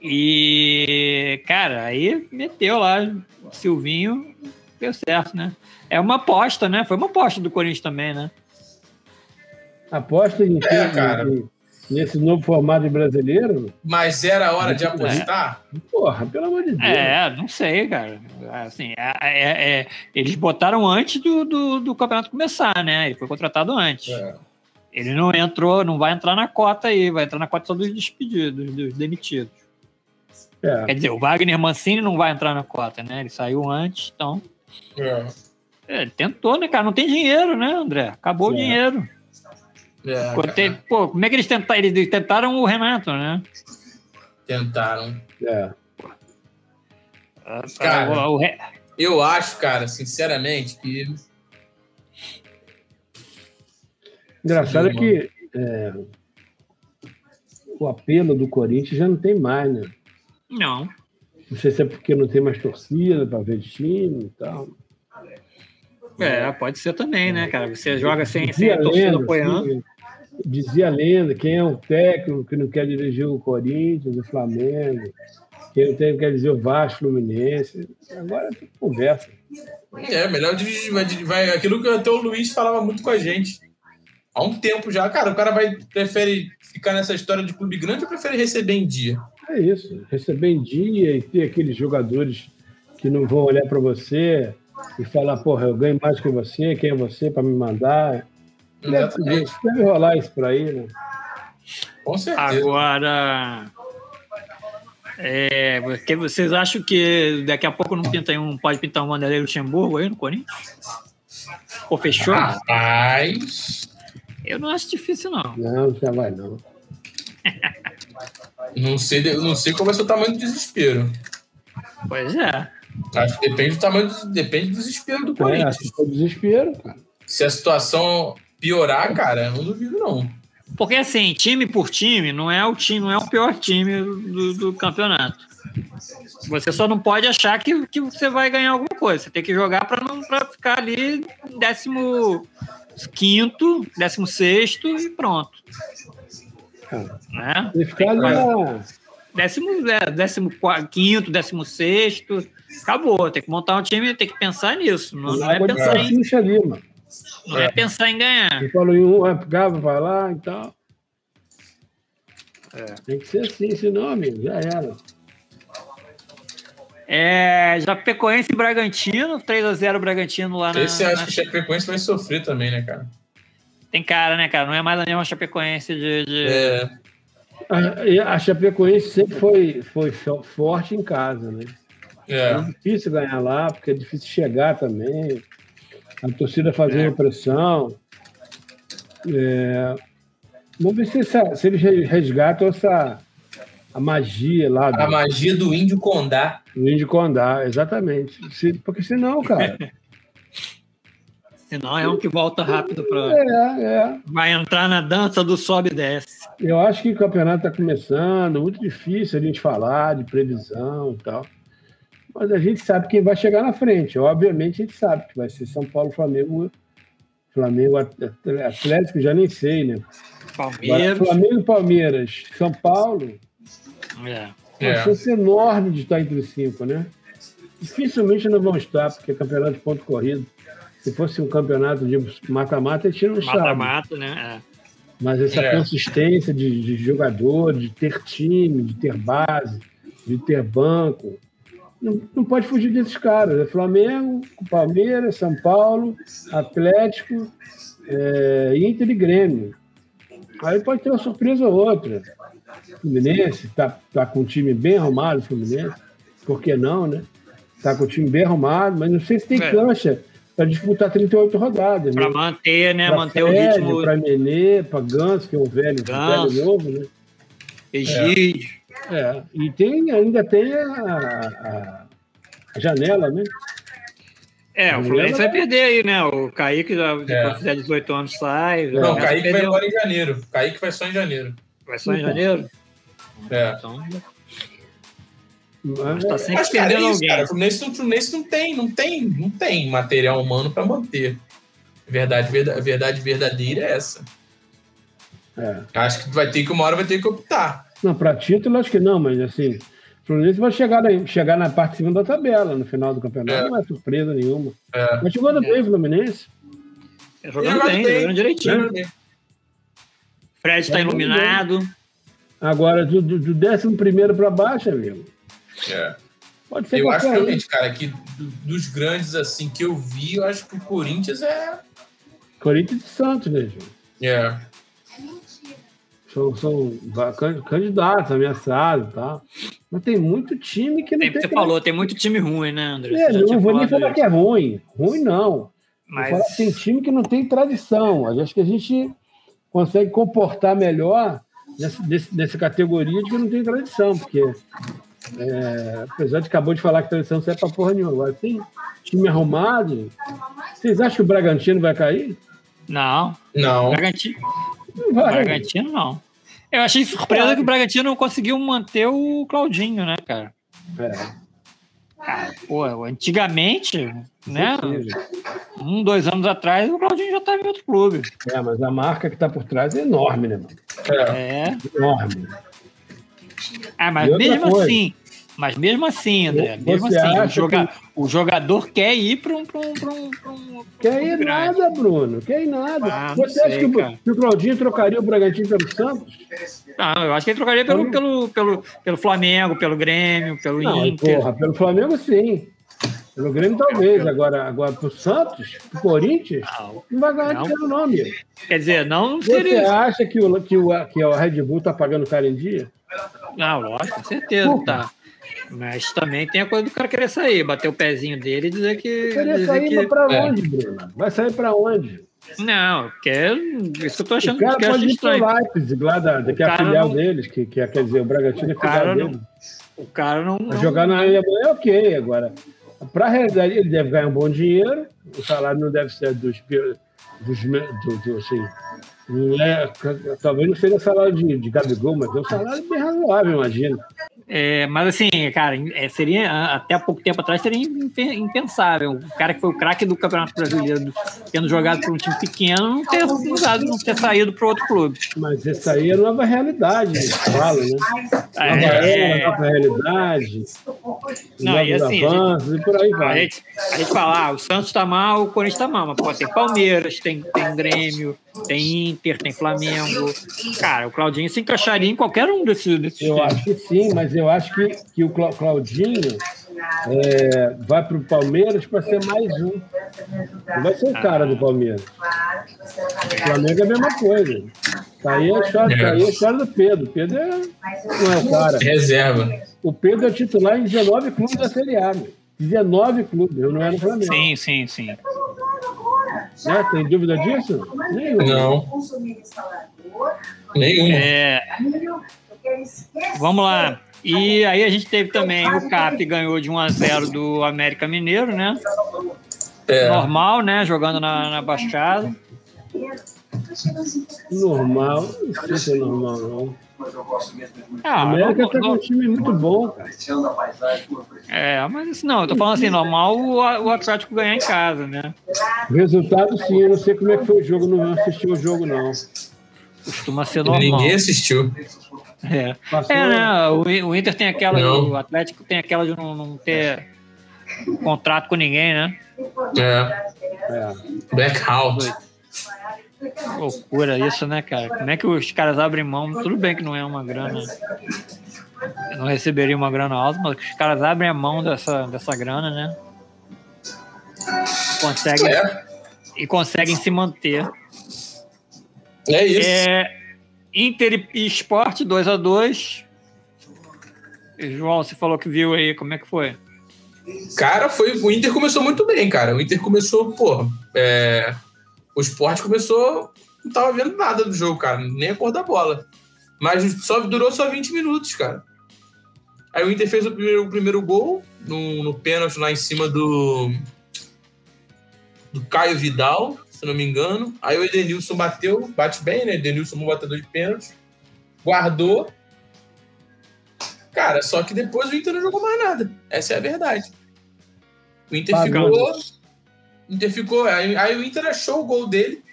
E, cara, aí meteu lá o Silvinho, deu certo, né? É uma aposta, né? Foi uma aposta do Corinthians também, né? Aposta em, É, cara. em- nesse novo formato de brasileiro? Mas era a hora de apostar? Porra, pelo amor de Deus. É, não sei, cara. Assim, é, é- é- eles botaram antes do, do, do campeonato começar, né? Ele foi contratado antes. É. Ele não entrou, não vai entrar na cota aí, vai entrar na cota só dos despedidos, dos demitidos. É. Quer dizer, o Wagner Mancini não vai entrar na cota, né? Ele saiu antes, então. É. É, ele tentou, né, cara? Não tem dinheiro, né, André? Acabou o É. dinheiro. É, Pô, cara. tem- pô, como é que eles tentaram? Eles tentaram o Renato, né? Tentaram. É. Cara. O- o Re- Eu acho, cara, sinceramente, que. Engraçado é que é, o apelo do Corinthians já não tem mais, né? Não. Não sei se é porque não tem mais torcida para ver time e tal. É, pode ser também, né, cara? Você joga sem, sem a torcida apoiando. Sim, dizia a lenda, quem é o técnico que não quer dirigir o Corinthians, o Flamengo, quem não tem, quer dizer o Vasco, Fluminense. Agora tem conversa. É, melhor dirigir, vai, vai, aquilo que até o Luiz falava muito com a gente. Há um tempo já, cara, o cara vai prefere ficar nessa história de clube grande ou prefere receber em dia? É isso, receber em dia e ter aqueles jogadores que não vão olhar para você e falar, porra, eu ganho mais que você, quem é você para me mandar? Deve, deve rolar isso por aí, né? Com certeza. Agora, é, porque vocês acham que daqui a pouco não pinta um, pode pintar um Vanderlei Luxemburgo aí no Corinthians? Ou fechou? Rapaz. Eu não acho difícil, não. Não, já vai, não. não, sei, não sei qual vai ser o tamanho do desespero. Pois é. Acho que depende do tamanho, depende do desespero do é, Corinthians. É, desespero, cara. Se a situação piorar, cara, eu não duvido, não. Porque assim, time por time, não é o time, não é o pior time do, do campeonato. Você só não pode achar que, que você vai ganhar alguma coisa. Você tem que jogar para não pra ficar ali décimo quinto, décimo sexto e pronto. né? E ficar ali décimo, é, décimo quinto, décimo sexto, acabou. Tem que montar um time, tem que pensar nisso. Não, não é pensar em. Ali, mano. Não é. é pensar em ganhar. Eu falo em um, Gava vai lá e tal. É. Tem que ser assim, senão, amigo, já era. É, Chapecoense e Bragantino, 3x0 Bragantino lá na. Esse acho na... que Chapecoense vai sofrer também, né, cara? Tem cara, né, cara? Não é mais a mesma Chapecoense de. de... É. A, a Chapecoense sempre foi, foi forte em casa, né? É. é difícil ganhar lá, porque é difícil chegar também a torcida fazendo é. pressão. É, vamos ver se, essa, se eles resgatam essa a magia lá. Do, a magia do índio Condá. Do índio Condá, exatamente. Se, porque senão, cara. senão é um que volta rápido para. É, é. Vai entrar na dança do sobe e desce. Eu acho que o campeonato está começando, muito difícil a gente falar de previsão e tal. Mas a gente sabe quem vai chegar na frente. Obviamente a gente sabe que vai ser São Paulo, Flamengo, Flamengo, Atlético, já nem sei, né? Palmeiras. Agora, Flamengo e Palmeiras. São Paulo. É. Uma é. chance enorme de estar entre os cinco, né? Dificilmente não vão estar, porque é campeonato de ponto corrido. Se fosse um campeonato de mata-mata, a gente não estava. Mata-mata, né? É. Mas essa é. consistência de, de jogador, de ter time, de ter base, de ter banco, não, não pode fugir desses caras. É Flamengo, Palmeiras, São Paulo, Atlético, é, Inter e Grêmio. Aí pode ter uma surpresa ou outra. Fluminense está tá com um time bem arrumado, Fluminense. Por que não, né? Está com um time bem arrumado, mas não sei se tem é. cancha para disputar 38 rodadas. Para né? manter, né? Pra manter Fred, o ritmo. Para Nenê, para Ganso, que é um velho, velho novo, né? Egídio. É, e tem, ainda tem a, a janela, né? É, o Fluminense vai perder aí, né? O Kaique, depois é. fizer 18 anos, sai. Não, o Kaique vai embora em janeiro. O Kaique vai só em janeiro. Vai só em janeiro? É. Então, mas tá sempre Mas, perdendo cara, é isso, alguém. Cara, o Fluminense, o Fluminense não tem, não tem, não tem material humano para manter. Verdade, verdade, verdade verdadeira é essa. É. Acho que vai ter que uma hora vai ter que optar. Não, para título acho que não, mas assim, o Fluminense vai chegar na, chegar na parte de cima da tabela no final do campeonato, é. não é surpresa nenhuma. É. Mas jogando bem o Fluminense. É, jogando bem, bem, jogando direitinho. É. Fred está iluminado. Bem. Agora, do, do, do 11 para baixo, amigo. É. Pode ser eu acho realmente, cara, que dos grandes assim que eu vi, eu acho que o Corinthians é. Corinthians e Santos, né, João? É são, são candidatos, ameaçados e tal. Mas tem muito time que não tem. tem você que... falou, tem muito time ruim, né, André? É, não vou nem falar isso. que é ruim. Ruim não. Mas... tem time que não tem tradição. Acho que a gente consegue comportar melhor nessa, nessa categoria de que não tem tradição, porque é, apesar de acabou de falar que tradição não serve pra porra nenhuma. Agora tem time arrumado. Vocês acham que o Bragantino vai cair? Não. Não. Bragantino, Vai. Bragantino, não. Eu achei surpresa claro. que o Bragantino não conseguiu manter o Claudinho, né, cara? É. Cara, pô, antigamente, né? Um, dois anos atrás, o Claudinho já estava em outro clube. É, mas a marca que está por trás é enorme, né? É. é. Enorme. Ah, mas mesmo coisa, assim, mas mesmo assim, André, mesmo assim, o, joga, que... o, jogador quer ir para um, um, um, um, Quer ir nada, Bruno. Quer ir nada. Ah, Você sei, acha que o, que o, Claudinho trocaria o Bragantino pelo Santos? Não, eu acho que ele trocaria pelo, pelo, pelo, pelo Flamengo, pelo Grêmio, pelo não, Inter. Porra, pelo Flamengo sim. Pelo Grêmio talvez. Agora, agora pro Santos, pro Corinthians, não, não vai ganhar pelo nome. Quer dizer, não seria. Você acha que o, que o, que o Red Bull tá pagando o cara em dia? Não, lógico, com certeza, tá. Mas também tem a coisa do cara querer sair, bater o pezinho dele e dizer que. Querer dizer sair que... pra é. onde, Bruno? Vai sair pra onde? Não, quer. Isso que eu tô achando o cara que pode ir pro Leipzig, lá da, que é a filial não... deles, que, que é, quer dizer, o Bragantino é filial dele. O cara não. não... Jogar na Alemanha é ok, agora. Pra realidade, ele deve ganhar um bom dinheiro, o salário não deve ser dos. dos do, do, assim, não é, talvez não seja salário de, de Gabigol, mas é um salário bem razoável, imagino. É, mas assim, cara, é, seria até pouco tempo atrás seria impensável. O cara que foi o craque do Campeonato Brasileiro, tendo jogado por um time pequeno, não ter mudado, não ter saído para outro clube. Mas isso aí é nova realidade, fala, né? Nova é... nova realidade. Não, e assim, avanços, a gente, e por aí vai. A gente, a gente fala, ah, o Santos está mal, o Corinthians está mal, mas pode ter Palmeiras, tem, tem Grêmio, tem Inter, tem Flamengo. Cara, o Claudinho se encaixaria em qualquer um desses, desses Eu times. acho que sim, mas eu acho que, que o Claudinho é, vai para o Palmeiras para ser mais um. Não vai ser o cara do Palmeiras. O Flamengo é a mesma coisa. Tá aí a história, tá aí a história do Pedro. Pedro é, não é o cara. Reserva. O Pedro é titular em 19 clubes da Série A. 19 clubes, eu não era no Flamengo. Sim, sim, sim. Né? Tem dúvida disso? Nenhuma. Não. Nenhuma. É... Vamos lá. E aí a gente teve também o Cap ganhou de 1 a 0 do América Mineiro, né? É. Normal, né? Jogando na, na Baixada. Normal, não sei se é normal, não. Ah, a América está com um time muito bom, cara. É, mas isso não, eu tô falando assim, normal o, o Atlético ganhar em casa, né? Resultado sim, eu não sei como é que foi o jogo, não assisti o jogo, não. Costuma ser normal. Ninguém assistiu. É, é né? O, o Inter tem aquela, não. o Atlético tem aquela de não, não ter contrato com ninguém, né? É. é. Blackout. Loucura isso, né, cara? Como é que os caras abrem mão? Tudo bem que não é uma grana. não receberia uma grana alta, mas os caras abrem a mão dessa, dessa grana, né? Conseguem. É. E conseguem se manter. É isso. É, Inter e Sport 2 a 2 João, você falou que viu aí, como é que foi? Cara, foi. O Inter começou muito bem, cara. O Inter começou, pô. É, o esporte começou. Não tava vendo nada do jogo, cara. Nem a cor da bola. Mas só durou só 20 minutos, cara. Aí o Inter fez o primeiro, o primeiro gol no, no pênalti lá em cima do. Do Caio Vidal se não me engano. Aí o Edenilson bateu, bate bem, né? Edenilson um batedor de pênalti, guardou. Cara, só que depois o Inter não jogou mais nada. Essa é a verdade. O Inter ficou. O Inter ficou. Aí, aí, o Inter achou o gol dele,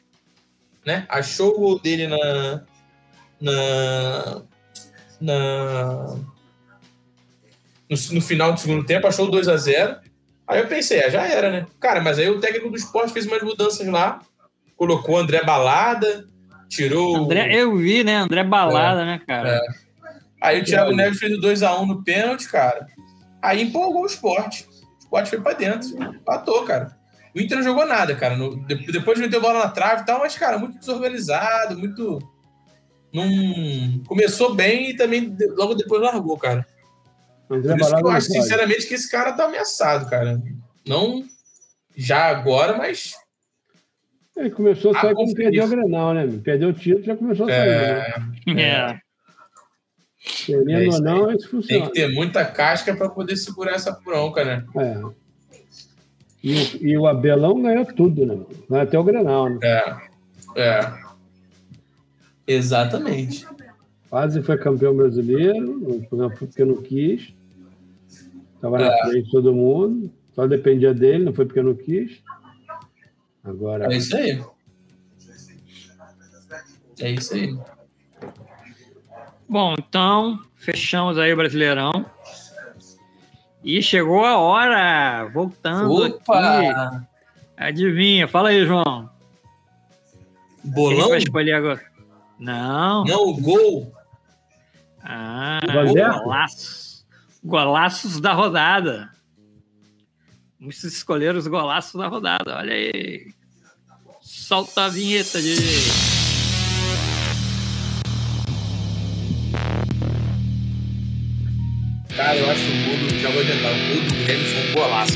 né? Achou o gol dele na. Na. na no, no final do segundo tempo, achou 2 a 0 Aí eu pensei, ah, já era, né? Cara, mas aí o técnico do esporte fez umas mudanças lá, colocou o André Balada, tirou. André, eu vi, né? André Balada, é, né, cara? É. Aí o Thiago Neves fez o 2x1 no pênalti, cara. Aí empolgou o esporte. O esporte foi pra dentro. Empatou, cara. O Inter não jogou nada, cara. No, depois meteu bola na trave e tal, mas, cara, muito desorganizado, muito. Não... Começou bem e também logo depois largou, cara. Por isso que eu acho, sinceramente, que esse cara tá ameaçado, cara. Não já agora, mas. Ele começou a sair quando perdeu o Grenal, né? Perdeu o título já começou a sair. É. Né? é. Querendo é ou não, isso funciona. Tem que ter muita casca para poder segurar essa bronca, né? É. E, e, o Abelão ganhou tudo, né? Vai até o Grenal, né? É. É. Exatamente. Quase foi campeão brasileiro, porque não quis. Estava na é. frente de todo mundo. Só dependia dele, não foi porque não quis. Agora. É isso aí. É isso aí. Bom, então, fechamos aí o Brasileirão. E chegou a hora! Voltando Opa! aqui. Adivinha? Fala aí, João. Bolão? Quem vai escolher agora? Não. Não, o gol. Ah, golaços. Golaços da rodada. Vamos escolher os golaços da rodada. Olha aí. Solta a vinheta, de. Cara, eu acho que o gol do. Já vou tentar. O gol do Grêmio foi um golaço.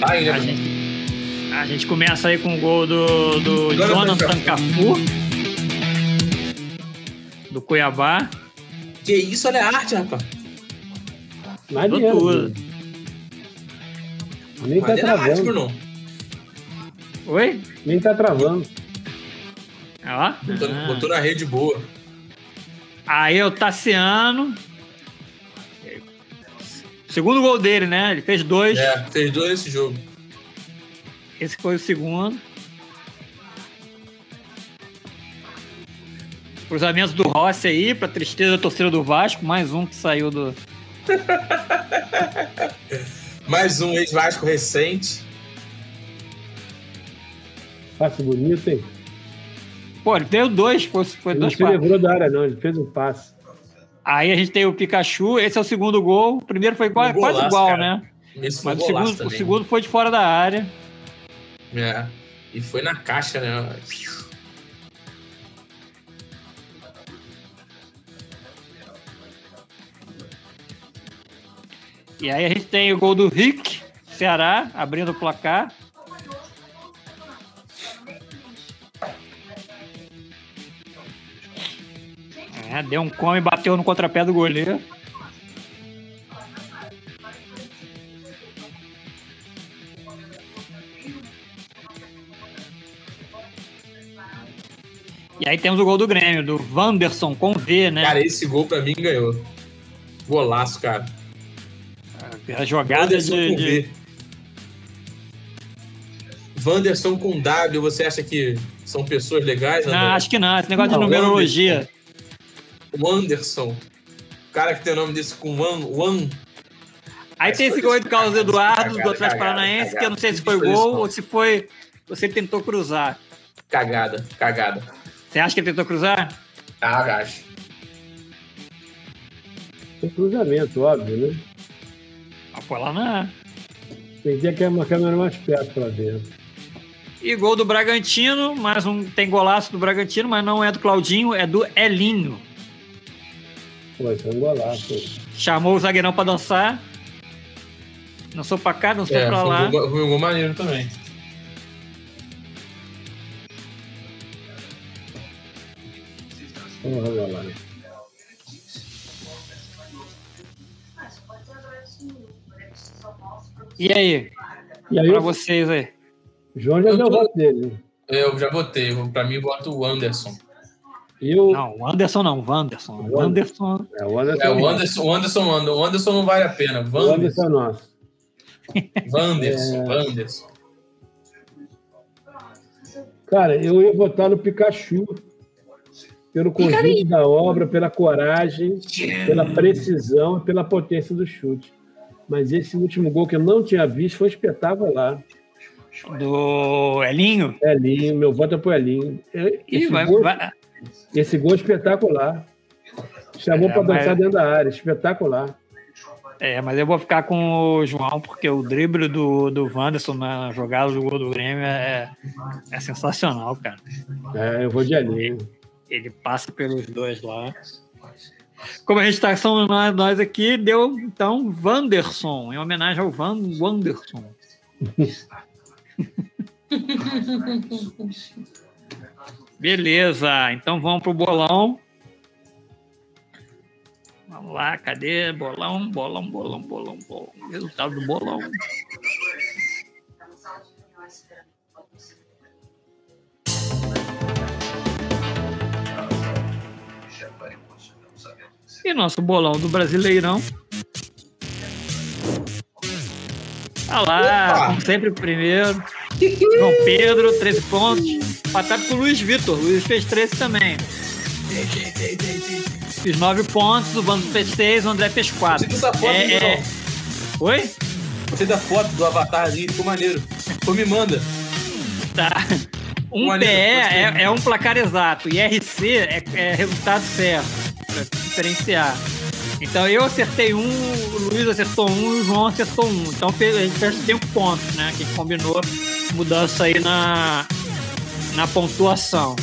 Tá aí, né? A gente, a gente começa aí com o gol do, do Jonathan Cafu. Do Cuiabá. Que isso, olha a arte, rapaz. Tudo. Nem tá travando. não. Oi? Nem tá travando. Ó. Botou, ah. botou na rede boa. Aí o Tassiano. Segundo gol dele, né? Ele fez dois. É, fez dois nesse jogo. Esse foi o segundo. Cruzamento do Rossi aí, pra tristeza da torcida do Vasco. Mais um que saiu do. mais um ex-Vasco recente. Passe bonito, hein? Pô, ele deu dois, foi, foi ele dois não se livrou da área, não, ele fez um passe. Aí a gente tem o Pikachu, esse é o segundo gol. O primeiro foi quase, quase igual, cara. né? Esse foi Mas o segundo, o segundo foi de fora da área. É. E foi na caixa, né? E aí a gente tem o gol do Rick, Ceará, abrindo o placar. É, deu um come e bateu no contrapé do goleiro. E aí temos o gol do Grêmio, do Wanderson com V, né? Cara, esse gol pra mim ganhou. Golaço, cara. A jogada de, de... Wanderson com W, você acha que são pessoas legais? Não, acho que não. Esse negócio não, de numerologia. O Anderson. O cara que tem o nome desse com One. one. Aí tem esse gol do Carlos Eduardo, cagada, do Atlético Paranaense, que eu não sei se foi gol ou se foi. Você tentou cruzar. Cagada, cagada. Você acha que ele tentou cruzar? Ah, acho. Foi cruzamento, óbvio, né? Foi lá na. Que uma câmera mais perto pra dentro. E gol do Bragantino, mais um tem golaço do Bragantino, mas não é do Claudinho, é do Elinho. Pô, é um golaço. Chamou o zagueirão pra dançar. Não sou pra cá, não sou é, pra lá. Foi um gol maneiro também. Vamos lá. E aí? E aí pra eu... vocês aí? João já eu deu o voto dele. Eu já votei. Pra mim, voto o Anderson. Eu... Não, o Anderson não, o Anderson. O Anderson. É, o Anderson, é, o Anderson, o Anderson, o Anderson não vale a pena. O Anderson é nosso. Wanderson, é... Wanderson. Cara, eu ia votar no Pikachu pelo conjunto da obra, pela coragem, pela precisão e pela potência do chute. Mas esse último gol que eu não tinha visto foi espetacular. Do Elinho? Elinho, meu voto é pro Elinho. Esse, vai, gol, vai... esse gol é espetacular. Chamou é, para dançar mas... dentro da área, espetacular. É, mas eu vou ficar com o João, porque o drible do, do Wanderson na jogada do gol do Grêmio é, é sensacional, cara. É, eu vou de Elinho. Ele, ele passa pelos dois lá. Como a gente está são nós aqui, deu então Wanderson, em homenagem ao Van Wanderson. Beleza, então vamos pro bolão. Vamos lá, cadê? Bolão, bolão, bolão, bolão, bolão. Resultado do bolão. E nosso bolão do Brasileirão. Olha lá, Opa! como sempre, primeiro. João Pedro, 13 pontos. Empatado com o Luiz Vitor. Luiz fez 13 também. Fiz 9 pontos, o Bando fez 6, o André fez 4. Você foto é, é... Oi? Você da foto do avatar ali, ficou maneiro. Pô, me manda. Tá. Um PE é, é, um placar exato e RC é, é resultado certo, diferenciar. Então eu acertei um, o Luiz acertou um e o João acertou um. Então a gente fez cinco pontos, né? Que combinou mudança aí na, na pontuação.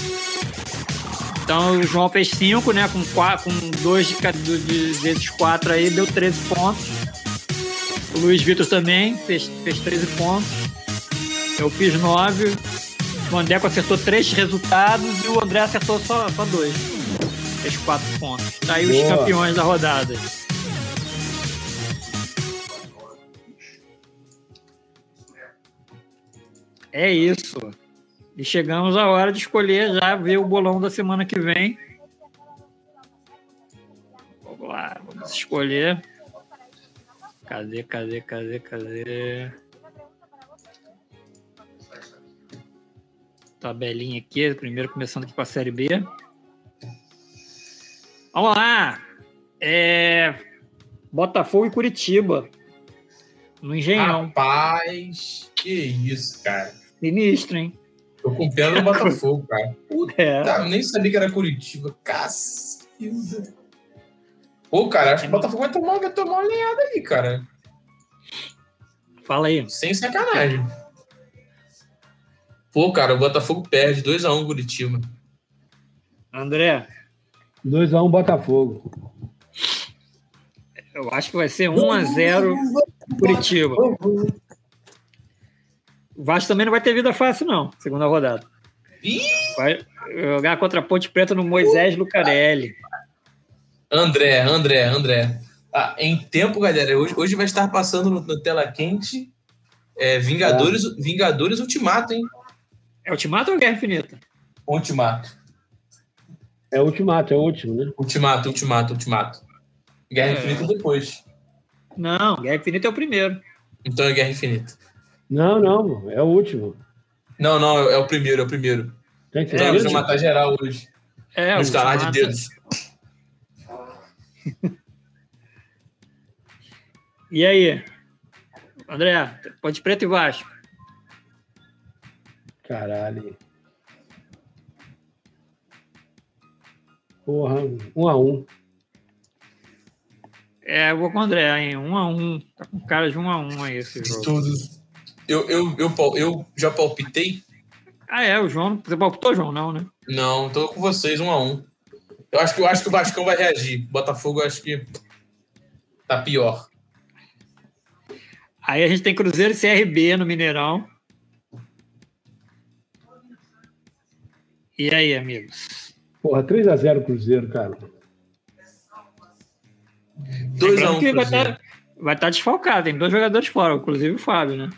Então o João fez 5, né? Com 2 com dois de, de, de vezes 4 aí, deu 13 pontos. O Luiz Vitor também fez, fez 13 pontos. Eu fiz 9. O Andeco acertou 3 resultados e o André acertou só 2. Só. Fez 4 pontos. Tá aí Boa. os campeões da rodada. É isso. E chegamos à hora de escolher já ver o bolão da semana que vem. Vamos lá, vamos escolher. Cadê, cadê, cadê, cadê? Tabelinha aqui, primeiro começando aqui com a série B. Vamos lá! É... Botafogo e Curitiba. No Engenhão. Rapaz, que isso, cara. Sinistro, hein? Tô com pena no Botafogo, cara. Puta, é. nem sabia que era Curitiba. Cacilda. Pô, cara, acho que o Botafogo vai tomar, vai tomar uma lenhada aí, cara. Fala aí. Sem sacanagem. Pô, cara, o Botafogo perde 2x1 um, Curitiba. André. 2x1 um, Botafogo. Eu acho que vai ser 1x0 Curitiba. O Vasco também não vai ter vida fácil, não, segunda rodada. Vai jogar contra a Ponte Preta no Moisés Lucarelli. André, André, André. Ah, em tempo, galera, hoje, hoje vai estar passando no, no Tela Quente é, Vingadores, é. Vingadores Ultimato, hein? É Ultimato ou Guerra Infinita? Ultimato. É Ultimato, é o último, né? Ultimato, Ultimato, Ultimato. Guerra é. Infinita depois. Não, Guerra Infinita é o primeiro. Então é Guerra Infinita. Não, não, é o último. Não, não, é o primeiro, é o primeiro. Tem que é, matar geral hoje. É, no estalar de dedos. e aí? André, Ponte Preto e Vasco. Caralho. Porra, um a um. É, eu vou com o André, hein? Um a um. Tá com cara de um a um aí esse jogo. Todos. Eu, eu, eu, eu já palpitei. Ah, é, o João. Você palpitou, João, não, né? Não, tô com vocês, um a um. Eu acho que, eu acho que o Vascão vai reagir. Botafogo, eu acho que tá pior. Aí a gente tem Cruzeiro e CRB no Mineirão. E aí, amigos? Porra, 3x0 Cruzeiro, cara. 2x1 um, vai estar, tá, vai estar tá desfalcado, tem dois jogadores fora, inclusive o Fábio, né?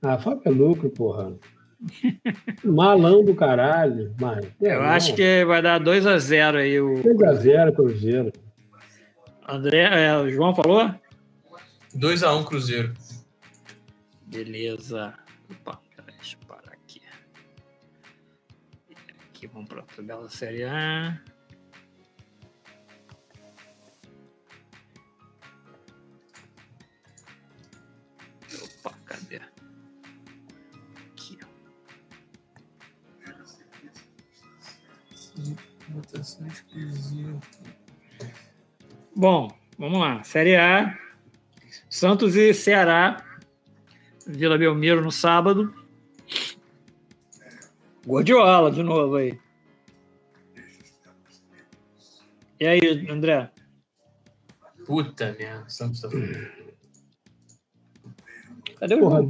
Ah, Fábio é lucro, porra. Malão do caralho. Mas, é, Eu não. acho que vai dar 2x0 aí. O... 2x0 Cruzeiro. André, é, o João falou? 2x1 Cruzeiro. Beleza. Opa, parar aqui. Vamos para a tabela Série A. Opa, cadê? Aqui, Votação exclusiva. Bom, vamos lá. Série A. Santos e Ceará, Vila Belmiro no sábado. Guardiola de novo aí. E aí, André? Puta merda, Santos tá Cadê o Porra,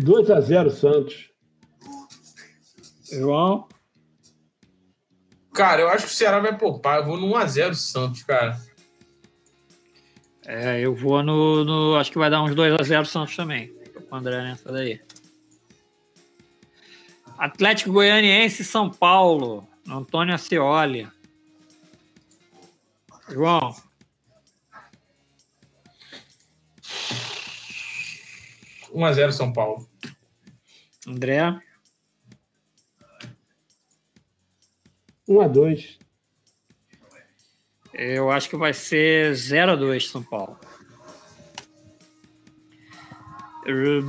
2x0 Santos. João? Cara, eu acho que o Ceará vai poupar. Eu vou no 1x0 Santos, cara. É, eu vou no, no, Acho que vai dar uns 2x0 Santos também. Com o André nessa daí. Atlético Goianiense São Paulo. Antônio Ascioli. João. Um a zero São Paulo. André. 1 a 2 Eu acho que vai ser 0 a 2 São Paulo.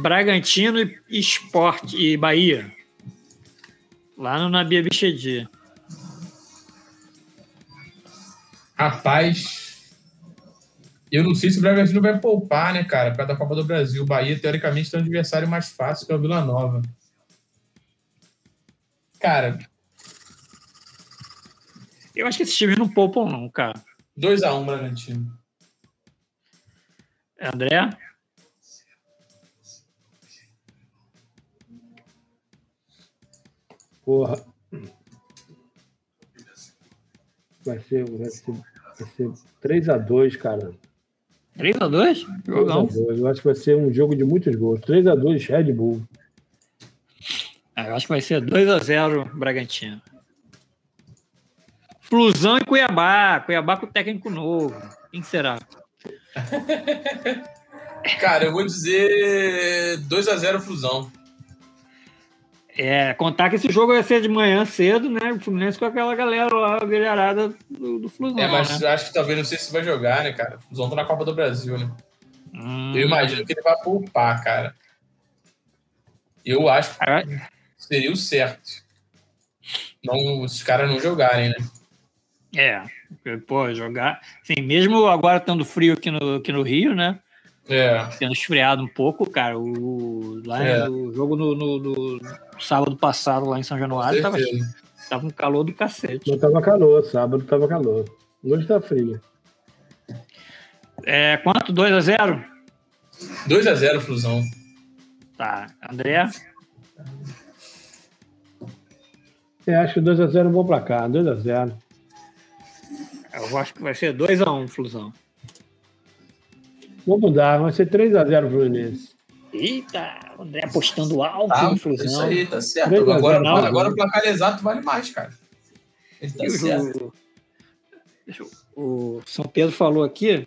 Bragantino e Esporte e Bahia. Lá no Nabia Bichedi. Rapaz, eu não sei se o Bragantino vai poupar, né, cara, para da Copa do Brasil. O Bahia, teoricamente, tem um adversário mais fácil que é o Vila Nova. Cara. Eu acho que esses times não poupam, não, cara. 2x1 um, Bragantino. André? Porra. Vai ser, vai ser, vai ser 3x2, cara. 3x2? Jogão. 3x2. Eu acho que vai ser um jogo de muitos gols. 3x2 Red Bull. Ah, eu acho que vai ser 2x0 Bragantino. Flusão e Cuiabá. Cuiabá com técnico novo. Quem será? Cara, eu vou dizer 2x0 Flusão. É, contar que esse jogo vai ser de manhã cedo, né? O Fluminense com aquela galera lá, a galharada do, do Flusão. É, mas né? acho que talvez não sei se vai jogar, né, cara? O tá na Copa do Brasil, né? Hum. Eu imagino que ele vai poupar, cara. Eu acho que seria o certo. Não, os caras não jogarem, né? É, pô, jogar. Sim, mesmo agora estando frio aqui no, aqui no Rio, né? É. Tendo esfriado um pouco, cara. O, lá é. o jogo no, no, no, sábado passado, lá em São Januário, tava, tava um calor do cacete. Não tava calor, sábado tava calor. Hoje tá frio. É, quanto? 2x0? 2x0, Flusão. Tá. André? Eu acho que 2x0 é um bom placar. 2x0. Eu acho que vai ser 2x1, Flusão. Vamos mudar, vai ser 3x0 Fluminense. Eita, o André apostando alto Flusão. Isso aí, tá certo. Agora, não, agora o placar exato vale mais, cara. Ele tá certo. O, o São Pedro falou aqui.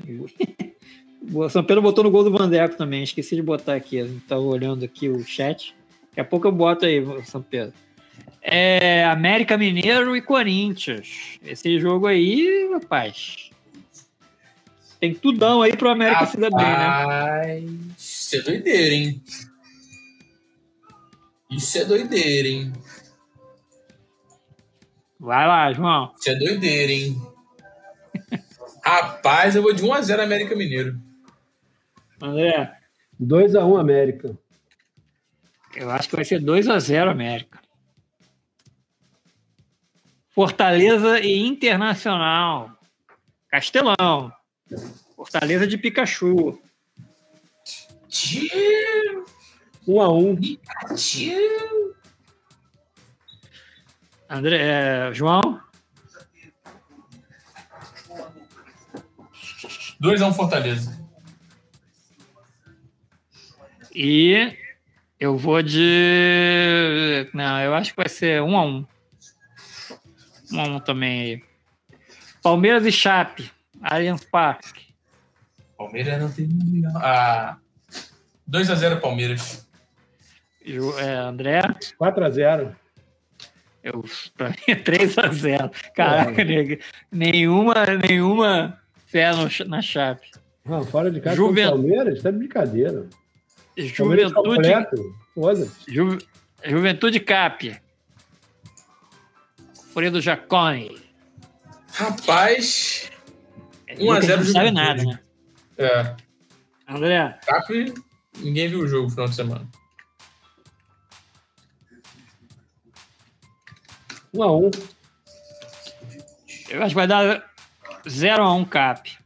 O São Pedro botou no gol do Vandeco também. Esqueci de botar aqui. A gente tava olhando aqui o chat. Daqui a pouco eu boto aí, São Pedro. É América Mineiro e Corinthians. Esse jogo aí, rapaz. Tem tudão aí pro América Rapaz, se dar bem, né? Isso é doideira, hein? Isso é doideira, hein? Vai lá, João. Isso é doideira, hein? Rapaz, eu vou de 1x0 América Mineiro. André. 2x1 América. Eu acho que vai ser 2x0 América. Fortaleza e Internacional. Castelão. Fortaleza de Pikachu. Um a um. Pikachu. André, é, João? 2 a 1 um Fortaleza. E eu vou de. Não, eu acho que vai ser 1 um a 1 um. 1 a 1 também. Palmeiras e Chape. Allianz Parque. Palmeiras não tem Ah, 2x0 Palmeiras. É, André? 4x0. Eu, pra mim é 3x0. Caraca, é. nenhuma, nenhuma fé no, na Chape. Não, fora de casa Juven... Palmeiras, tá de brincadeira. Juventude. Ju... Juventude Cap. Fredo Jacone. Rapaz, 1x0 Não sabe nada, né? É. André. Cap, ninguém viu o jogo no final de semana. 1x1. Eu acho que vai dar 0x1 Cap.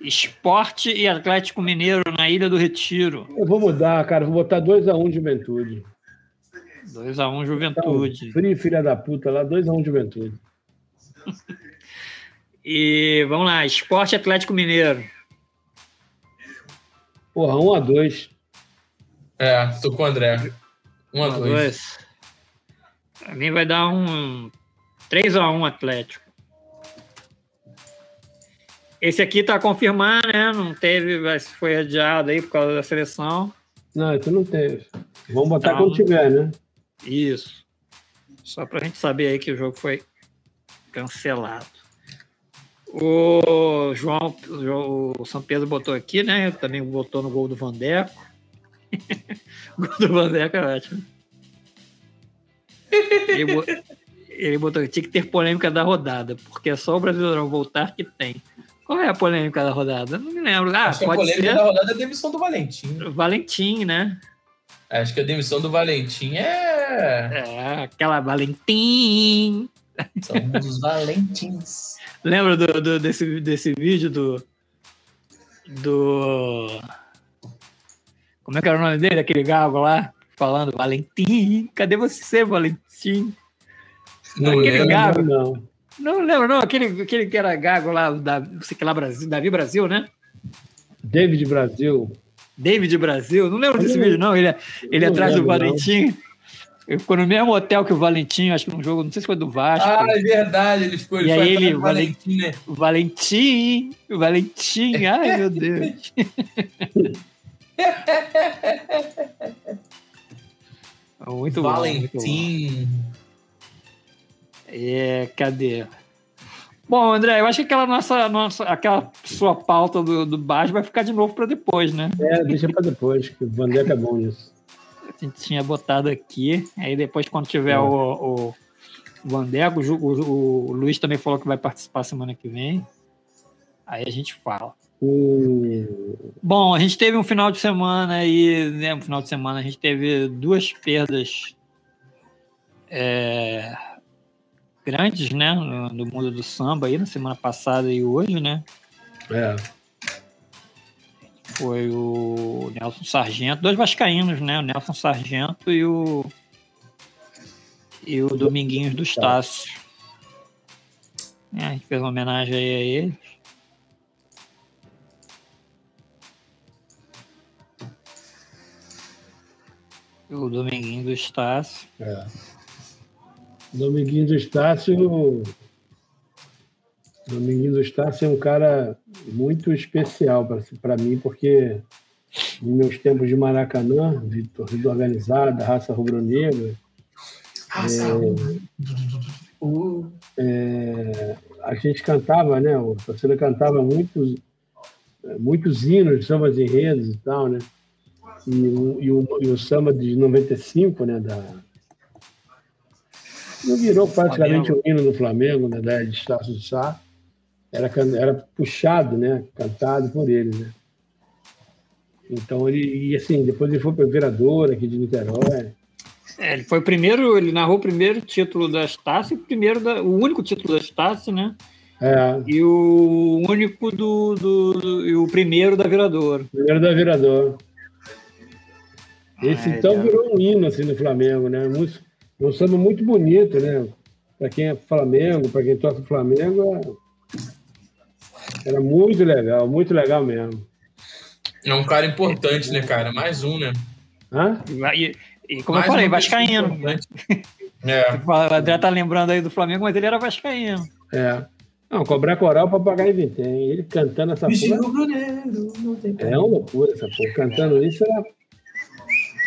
Esporte e Atlético Mineiro na Ilha do Retiro. Eu vou mudar, cara. Vou botar 2x1 Juventude. 2x1 Juventude. Então, frio, filha da puta lá, 2x1 Juventude. E vamos lá, Esporte Atlético Mineiro. Porra, 1x2. É, tô com o André. 1x2. Pra mim vai dar um 3x1 Atlético. Esse aqui tá confirmado, né? Não teve, mas foi adiado aí por causa da seleção. Não, esse não teve. Vamos botar então, quando tiver, né? Isso. Só pra gente saber aí que o jogo foi cancelado. O João, o São Pedro botou aqui, né? Também botou no gol do Vandeco. gol do Vandeco é ótimo. Ele, ele botou que tinha que ter polêmica da rodada, porque é só o Brasileirão voltar que tem. Qual é a polêmica da rodada? Não me lembro. Ah, Acho pode a polêmica ser... da rodada é a demissão do Valentim. Valentim, né? Acho que a demissão do Valentim é. É, aquela Valentim. Somos os Valentins. Lembra do, do, desse, desse vídeo do. Do. Como é que era o nome dele? Aquele gago lá? Falando, Valentim, cadê você, Valentim? Não aquele lembro, gago. Não. Não lembro, não. Aquele, aquele que era gago lá, da, sei que lá, Brasil, Davi Brasil, né? David Brasil. David Brasil? Não lembro desse vídeo, não. Ele, ele não atrás lembro, do Valentim. Não. Ele ficou no mesmo hotel que o Valentim, acho que num jogo, não sei se foi do Vasco. Ah, é verdade, ele ficou. Ele e aí ele, Valentim, né? Valentim, Valentim, ai meu Deus. muito Valentim. Bom, muito bom. É, cadê? Bom, André, eu acho que aquela nossa, nossa aquela sua pauta do, do baixo vai ficar de novo para depois, né? É, deixa para depois, que o Vandeca é bom nisso. A gente tinha botado aqui, aí depois quando tiver é. o, o Vandeco, o, o, o, Luiz também falou que vai participar semana que vem. Aí a gente fala. Hum. Bom, a gente teve um final de semana aí, né? Um final de semana a gente teve duas perdas é, grandes, né, no, no, mundo do samba aí, na semana passada e hoje, né? É. Foi o Nelson Sargento, dois vascaínos, né? O Nelson Sargento e o e o Dominguinhos do Estácio. É, a gente fez uma homenagem aí a eles. O Dominguinho do Estácio. É. Dominguinho do Estácio. Dominguinho do Estácio é um cara muito especial para mim, porque nos meus tempos de Maracanã, de torcida organizada, raça rubro-negra, é, é, a gente cantava, né? A torcida cantava muitos, muitos hinos, sambas enredos e tal, né? E, e, o, e o samba de 95, né? Da, não virou praticamente o hino do Flamengo, né, da de Estácio de Sá. Era, era puxado, né, cantado por ele, né. Então ele, e assim, depois ele foi para o Vereador aqui de Niterói. É, ele foi o primeiro, ele narrou o primeiro título da Estácio, o primeiro da, o único título da Estácio, né? É. E o único do, do, do e o primeiro da Virador. Primeiro da Virador. Esse ah, então é, virou um hino assim no Flamengo, né? Muito, é um samba muito bonito, né? Para quem é Flamengo, para quem torce o Flamengo, é... era muito legal, muito legal mesmo. É um cara importante, né, cara? Mais um, né? Hã? E, e como Mais eu falei, Vascaíno. É. O André tá lembrando aí do Flamengo, mas ele era Vascaíno. É. Não, cobrar coral para pagar em vintém. Ele cantando essa porra. É uma loucura essa porra. Cantando isso era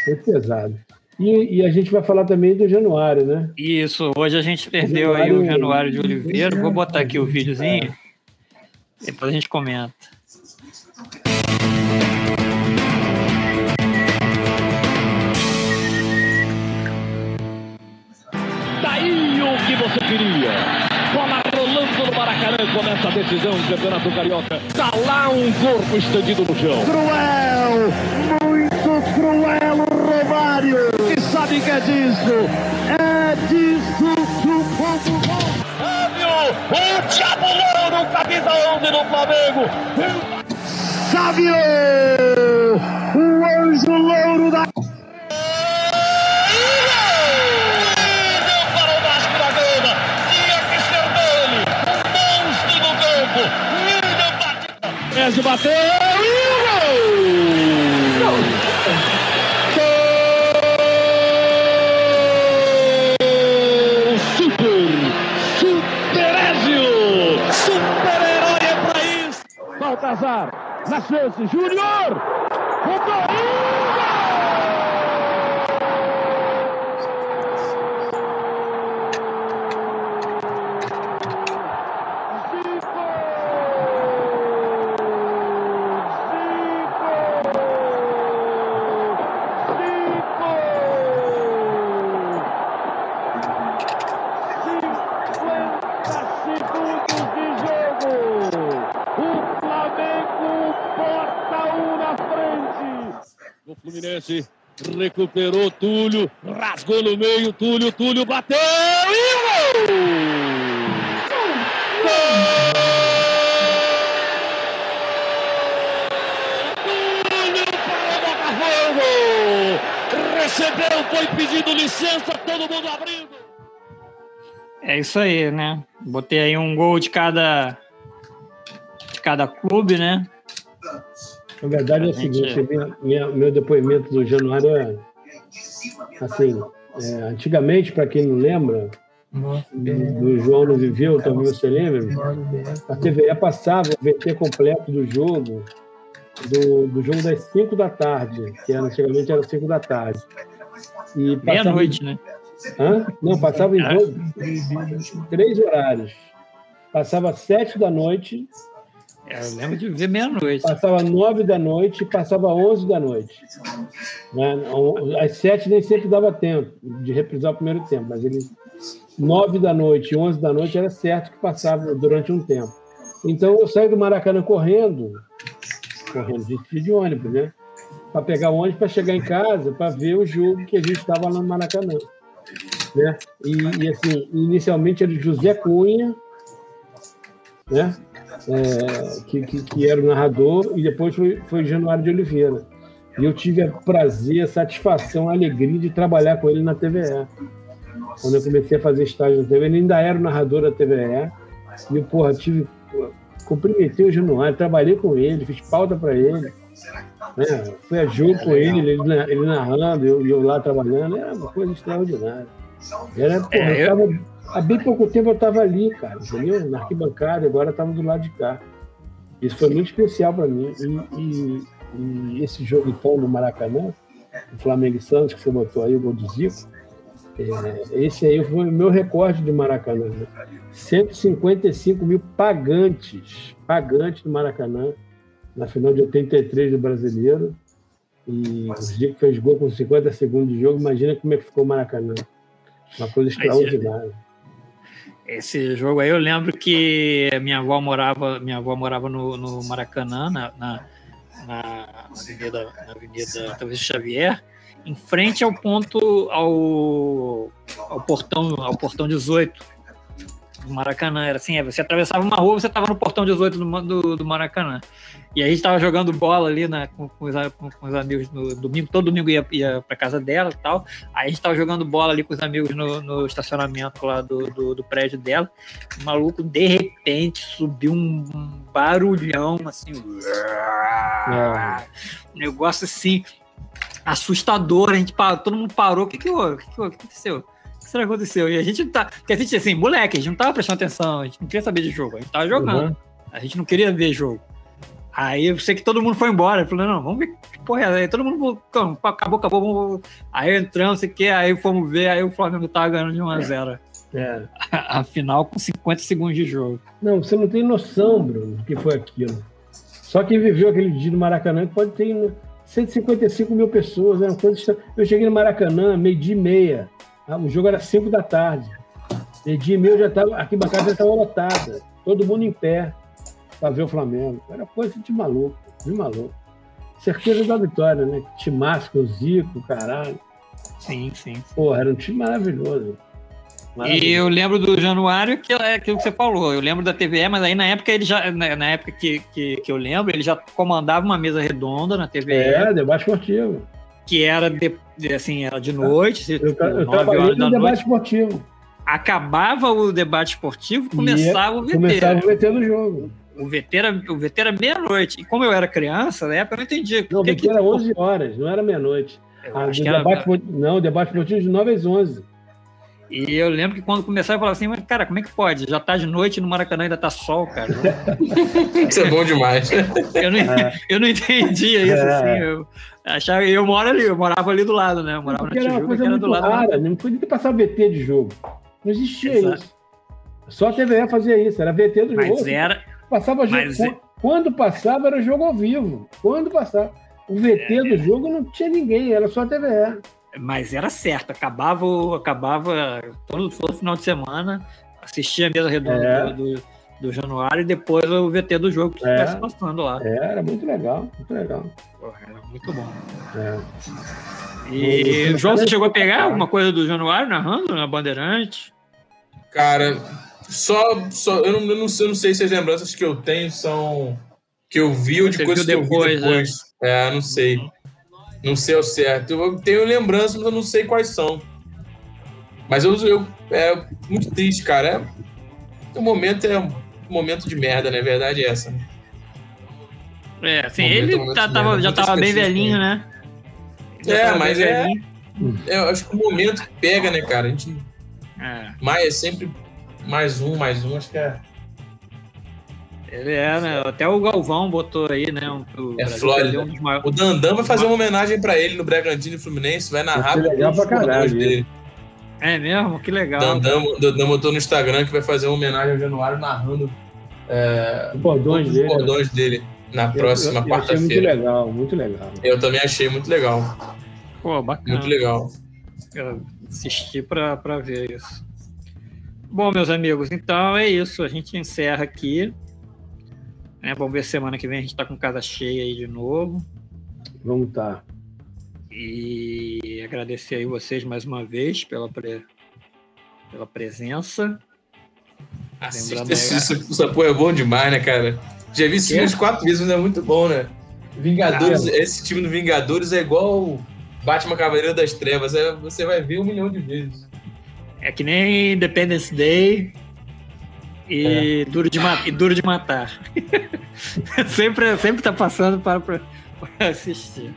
muito pesado. E, e, a gente vai falar também do Januário, né? Isso, hoje a gente perdeu Januário, aí o Januário de Oliveira. Vou botar aqui o videozinho, depois a gente comenta. Daí o que você queria. Bola rolando no Maracanã, começa a decisão do Campeonato Carioca. Tá lá um corpo estendido no chão. Cruel! Muito cruel o Romário! sabe que é disso. É disso que o povo o Diabo Louro, camisa 11 do Flamengo. Sábio, o anjo louro da... Messi bateu Baltazar, na chance, Júnior! Recuperou Túlio, rasgou no meio, Túlio, Túlio bateu e gol! Túlio para o Botafogo! Recebeu, foi pedindo licença, todo mundo abrindo. É isso aí, né? Botei aí um gol de cada de cada clube, né? Na verdade é o seguinte, minha, minha, meu depoimento do Januário é assim, é, antigamente, para quem não lembra, do, João não viveu, talvez você lembre, a TVE passava o VT completo do jogo, do, do jogo das 5 da tarde, que era, antigamente era 5 da tarde. Meia-noite, né? Hã? Não, passava em jogo, três horários. Passava sete da noite eu lembro de ver meia-noite. Passava nove da noite e passava onze da noite. Né? Às sete nem sempre dava tempo de reprisar o primeiro tempo, mas ele nove da noite e onze da noite era certo que passava durante um tempo. Então eu saí do Maracanã correndo, correndo de, de ônibus, né? Para pegar o ônibus para chegar em casa para ver o jogo que a gente estava lá no Maracanã. Né? E, e assim, inicialmente era José Cunha, né? É, que, que, que, era o narrador, e depois foi, foi Januário de Oliveira. E eu tive o prazer, a satisfação, a alegria de trabalhar com ele na TVE. Quando eu comecei a fazer estágio na TVE, ele ainda era o narrador da TVE. E eu, porra, tive. Cumprimentei o Januário, trabalhei com ele, fiz pauta para ele. Né? Fui a jogo com ele, ele, ele narrando, eu, eu lá trabalhando, era uma coisa extraordinária. Era, porra, é, eu... tava Há bem pouco tempo eu estava ali, cara, entendeu? Na arquibancada, agora estava do lado de cá. Isso foi muito especial para mim. E, e, e, esse jogo, então, no Maracanã, o Flamengo e Santos, que você botou aí, o gol do Zico, é, esse aí foi o meu recorde de Maracanã. Né? 155 mil pagantes, pagantes do Maracanã, na final de 83 do Brasileiro. E o Zico fez gol com 50 segundos de jogo. Imagina como é que ficou o Maracanã. Uma coisa extraordinária. Esse jogo aí eu lembro que minha avó morava, minha avó morava no, no Maracanã, na, na, na, avenida, na avenida talvez Xavier, em frente ao ponto ao, ao portão ao portão 18 do Maracanã. Era assim, é, você atravessava uma rua, você estava no portão 18 do, do, do Maracanã. E a gente estava jogando bola ali na, com, com, os, com, os, amigos no domingo, todo domingo ia, ia para casa dela e tal. Aí a gente estava jogando bola ali com os amigos no, no estacionamento lá do, do, do, prédio dela. O maluco, de repente, subiu um, barulhão assim. Um negócio assim, assustador. A gente parou, todo mundo parou. O que, que, o que, que, que aconteceu? O que será que aconteceu? E a gente tá. Porque a gente, assim, moleque, a gente não tava prestando atenção, a gente não queria saber de jogo, a gente tava jogando. Uhum. A gente não queria ver jogo. Aí eu sei que todo mundo foi embora. Falei, não, vamos ver que porra é. Aí todo mundo falou, acabou, acabou, vamos. Aí entramos, sei que, aí fomos ver, aí o Flamengo tava ganhando de 1x0. É. Afinal, com 50 segundos de jogo. Não, você não tem noção, Bruno, do que foi aquilo. Só quem viveu aquele dia no Maracanã pode ter 155 mil pessoas. Né? Eu cheguei no Maracanã, meio-dia e meia. Ah, o jogo era 5 da tarde. Meio-dia e meia já estava. Aqui a casa já estava lotada. Todo mundo em pé para ver o Flamengo. Era coisa de maluco, de maluco. Certeza da vitória, né? Timasco, Zico, caralho. Sim, sim. Pô, era um time maravilhoso. maravilhoso. E eu lembro do Januário, que é aquilo que você falou. Eu lembro da TVE, mas aí na época ele já. Na época que, que, que eu lembro, ele já comandava uma mesa redonda na TVE. É, debate esportivo. Que era de, assim, era de noite. Eu, tipo, eu trabalhei no debate esportivo. Acabava o debate esportivo, começava o VT. Começava o VT no jogo. O VT era, o VT era meia-noite. E como eu era criança, na época eu não entendia. Não, o VT que... era 11 horas, não era meia-noite. Ah, debate, era... Não, o debate esportivo de 9 às 11. E eu lembro que quando começava, eu falava assim, mas cara, como é que pode? Já tá de noite no Maracanã ainda tá sol, cara. isso é bom demais. eu, não, é. eu não entendia isso, é. assim. Eu, achava, eu moro ali, eu morava ali do lado, né? Eu morava Porque na Tijuca, era uma coisa muito do lado. Rara, não podia passar VT de jogo. Não existia Exato. isso. Só a TVE fazia isso, era VT do mas jogo. Era, passava jogo. Mas quando, é... quando passava, era jogo ao vivo. Quando passava. O VT é, do jogo não tinha ninguém, era só a TVE. Mas era certo, acabava, acabava todo, todo final de semana, assistia a mesa redonda é. do, do Januário e depois o VT do jogo que estivesse é. passando lá. É, era muito legal, muito legal. Porra, era muito bom. É. E, João, você chegou a pegar alguma coisa do Januário narrando na Bandeirante? Cara, só, só eu, não, eu, não, eu não sei se as lembranças que eu tenho são que eu vi ou de coisas que depois, eu vi depois. Né? É, não sei. Uhum. Não sei o certo. Eu tenho lembranças, mas eu não sei quais são. Mas eu, eu é muito triste, cara. É, o momento é um momento de merda, né? Verdade é essa. Né? É, assim, ele é tá, tava, já tava bem velhinho, né? Já é, mas é, é, Eu acho que o momento pega, né, cara? A gente. É. Mais é sempre mais um, mais um, acho que é. Ele é, né? Até o Galvão botou aí, né? Um, o é Flórida. Um maiores... O Dandão vai fazer uma homenagem para ele no Bragantino e Fluminense, vai narrar é legal pra caralho, dele. É mesmo? Que legal. Dandão, Dandão botou no Instagram que vai fazer uma homenagem ao Januário narrando é, os bordões, dele, bordões dele na próxima quarta-feira. Muito legal, muito legal. Eu também achei muito legal. Pô, bacana. Muito legal. Eu assisti para ver isso. Bom, meus amigos, então é isso. A gente encerra aqui. É, vamos ver semana que vem a gente está com casa cheia aí de novo. Vamos estar. Tá. E agradecer aí vocês mais uma vez pela, pre... pela presença. Assista esse, essa porra é bom demais, né, cara? Já vi isso umas quatro vezes, mas é muito bom, né? Vingadores, ah, esse time do Vingadores é igual Batman Cavaleiro das Trevas. É, você vai ver um milhão de vezes. É que nem Independence Day e, é. duro, de e duro de Matar. sempre, sempre tá passando para, para assistir.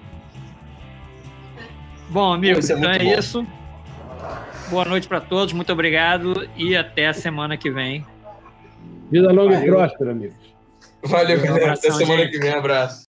Bom, amigos, é então é bom. isso. Boa noite para todos, muito obrigado e até a semana que vem. Vida longa Valeu. e próspera, amigos. Valeu, galera. Até semana gente. que vem. Abraço.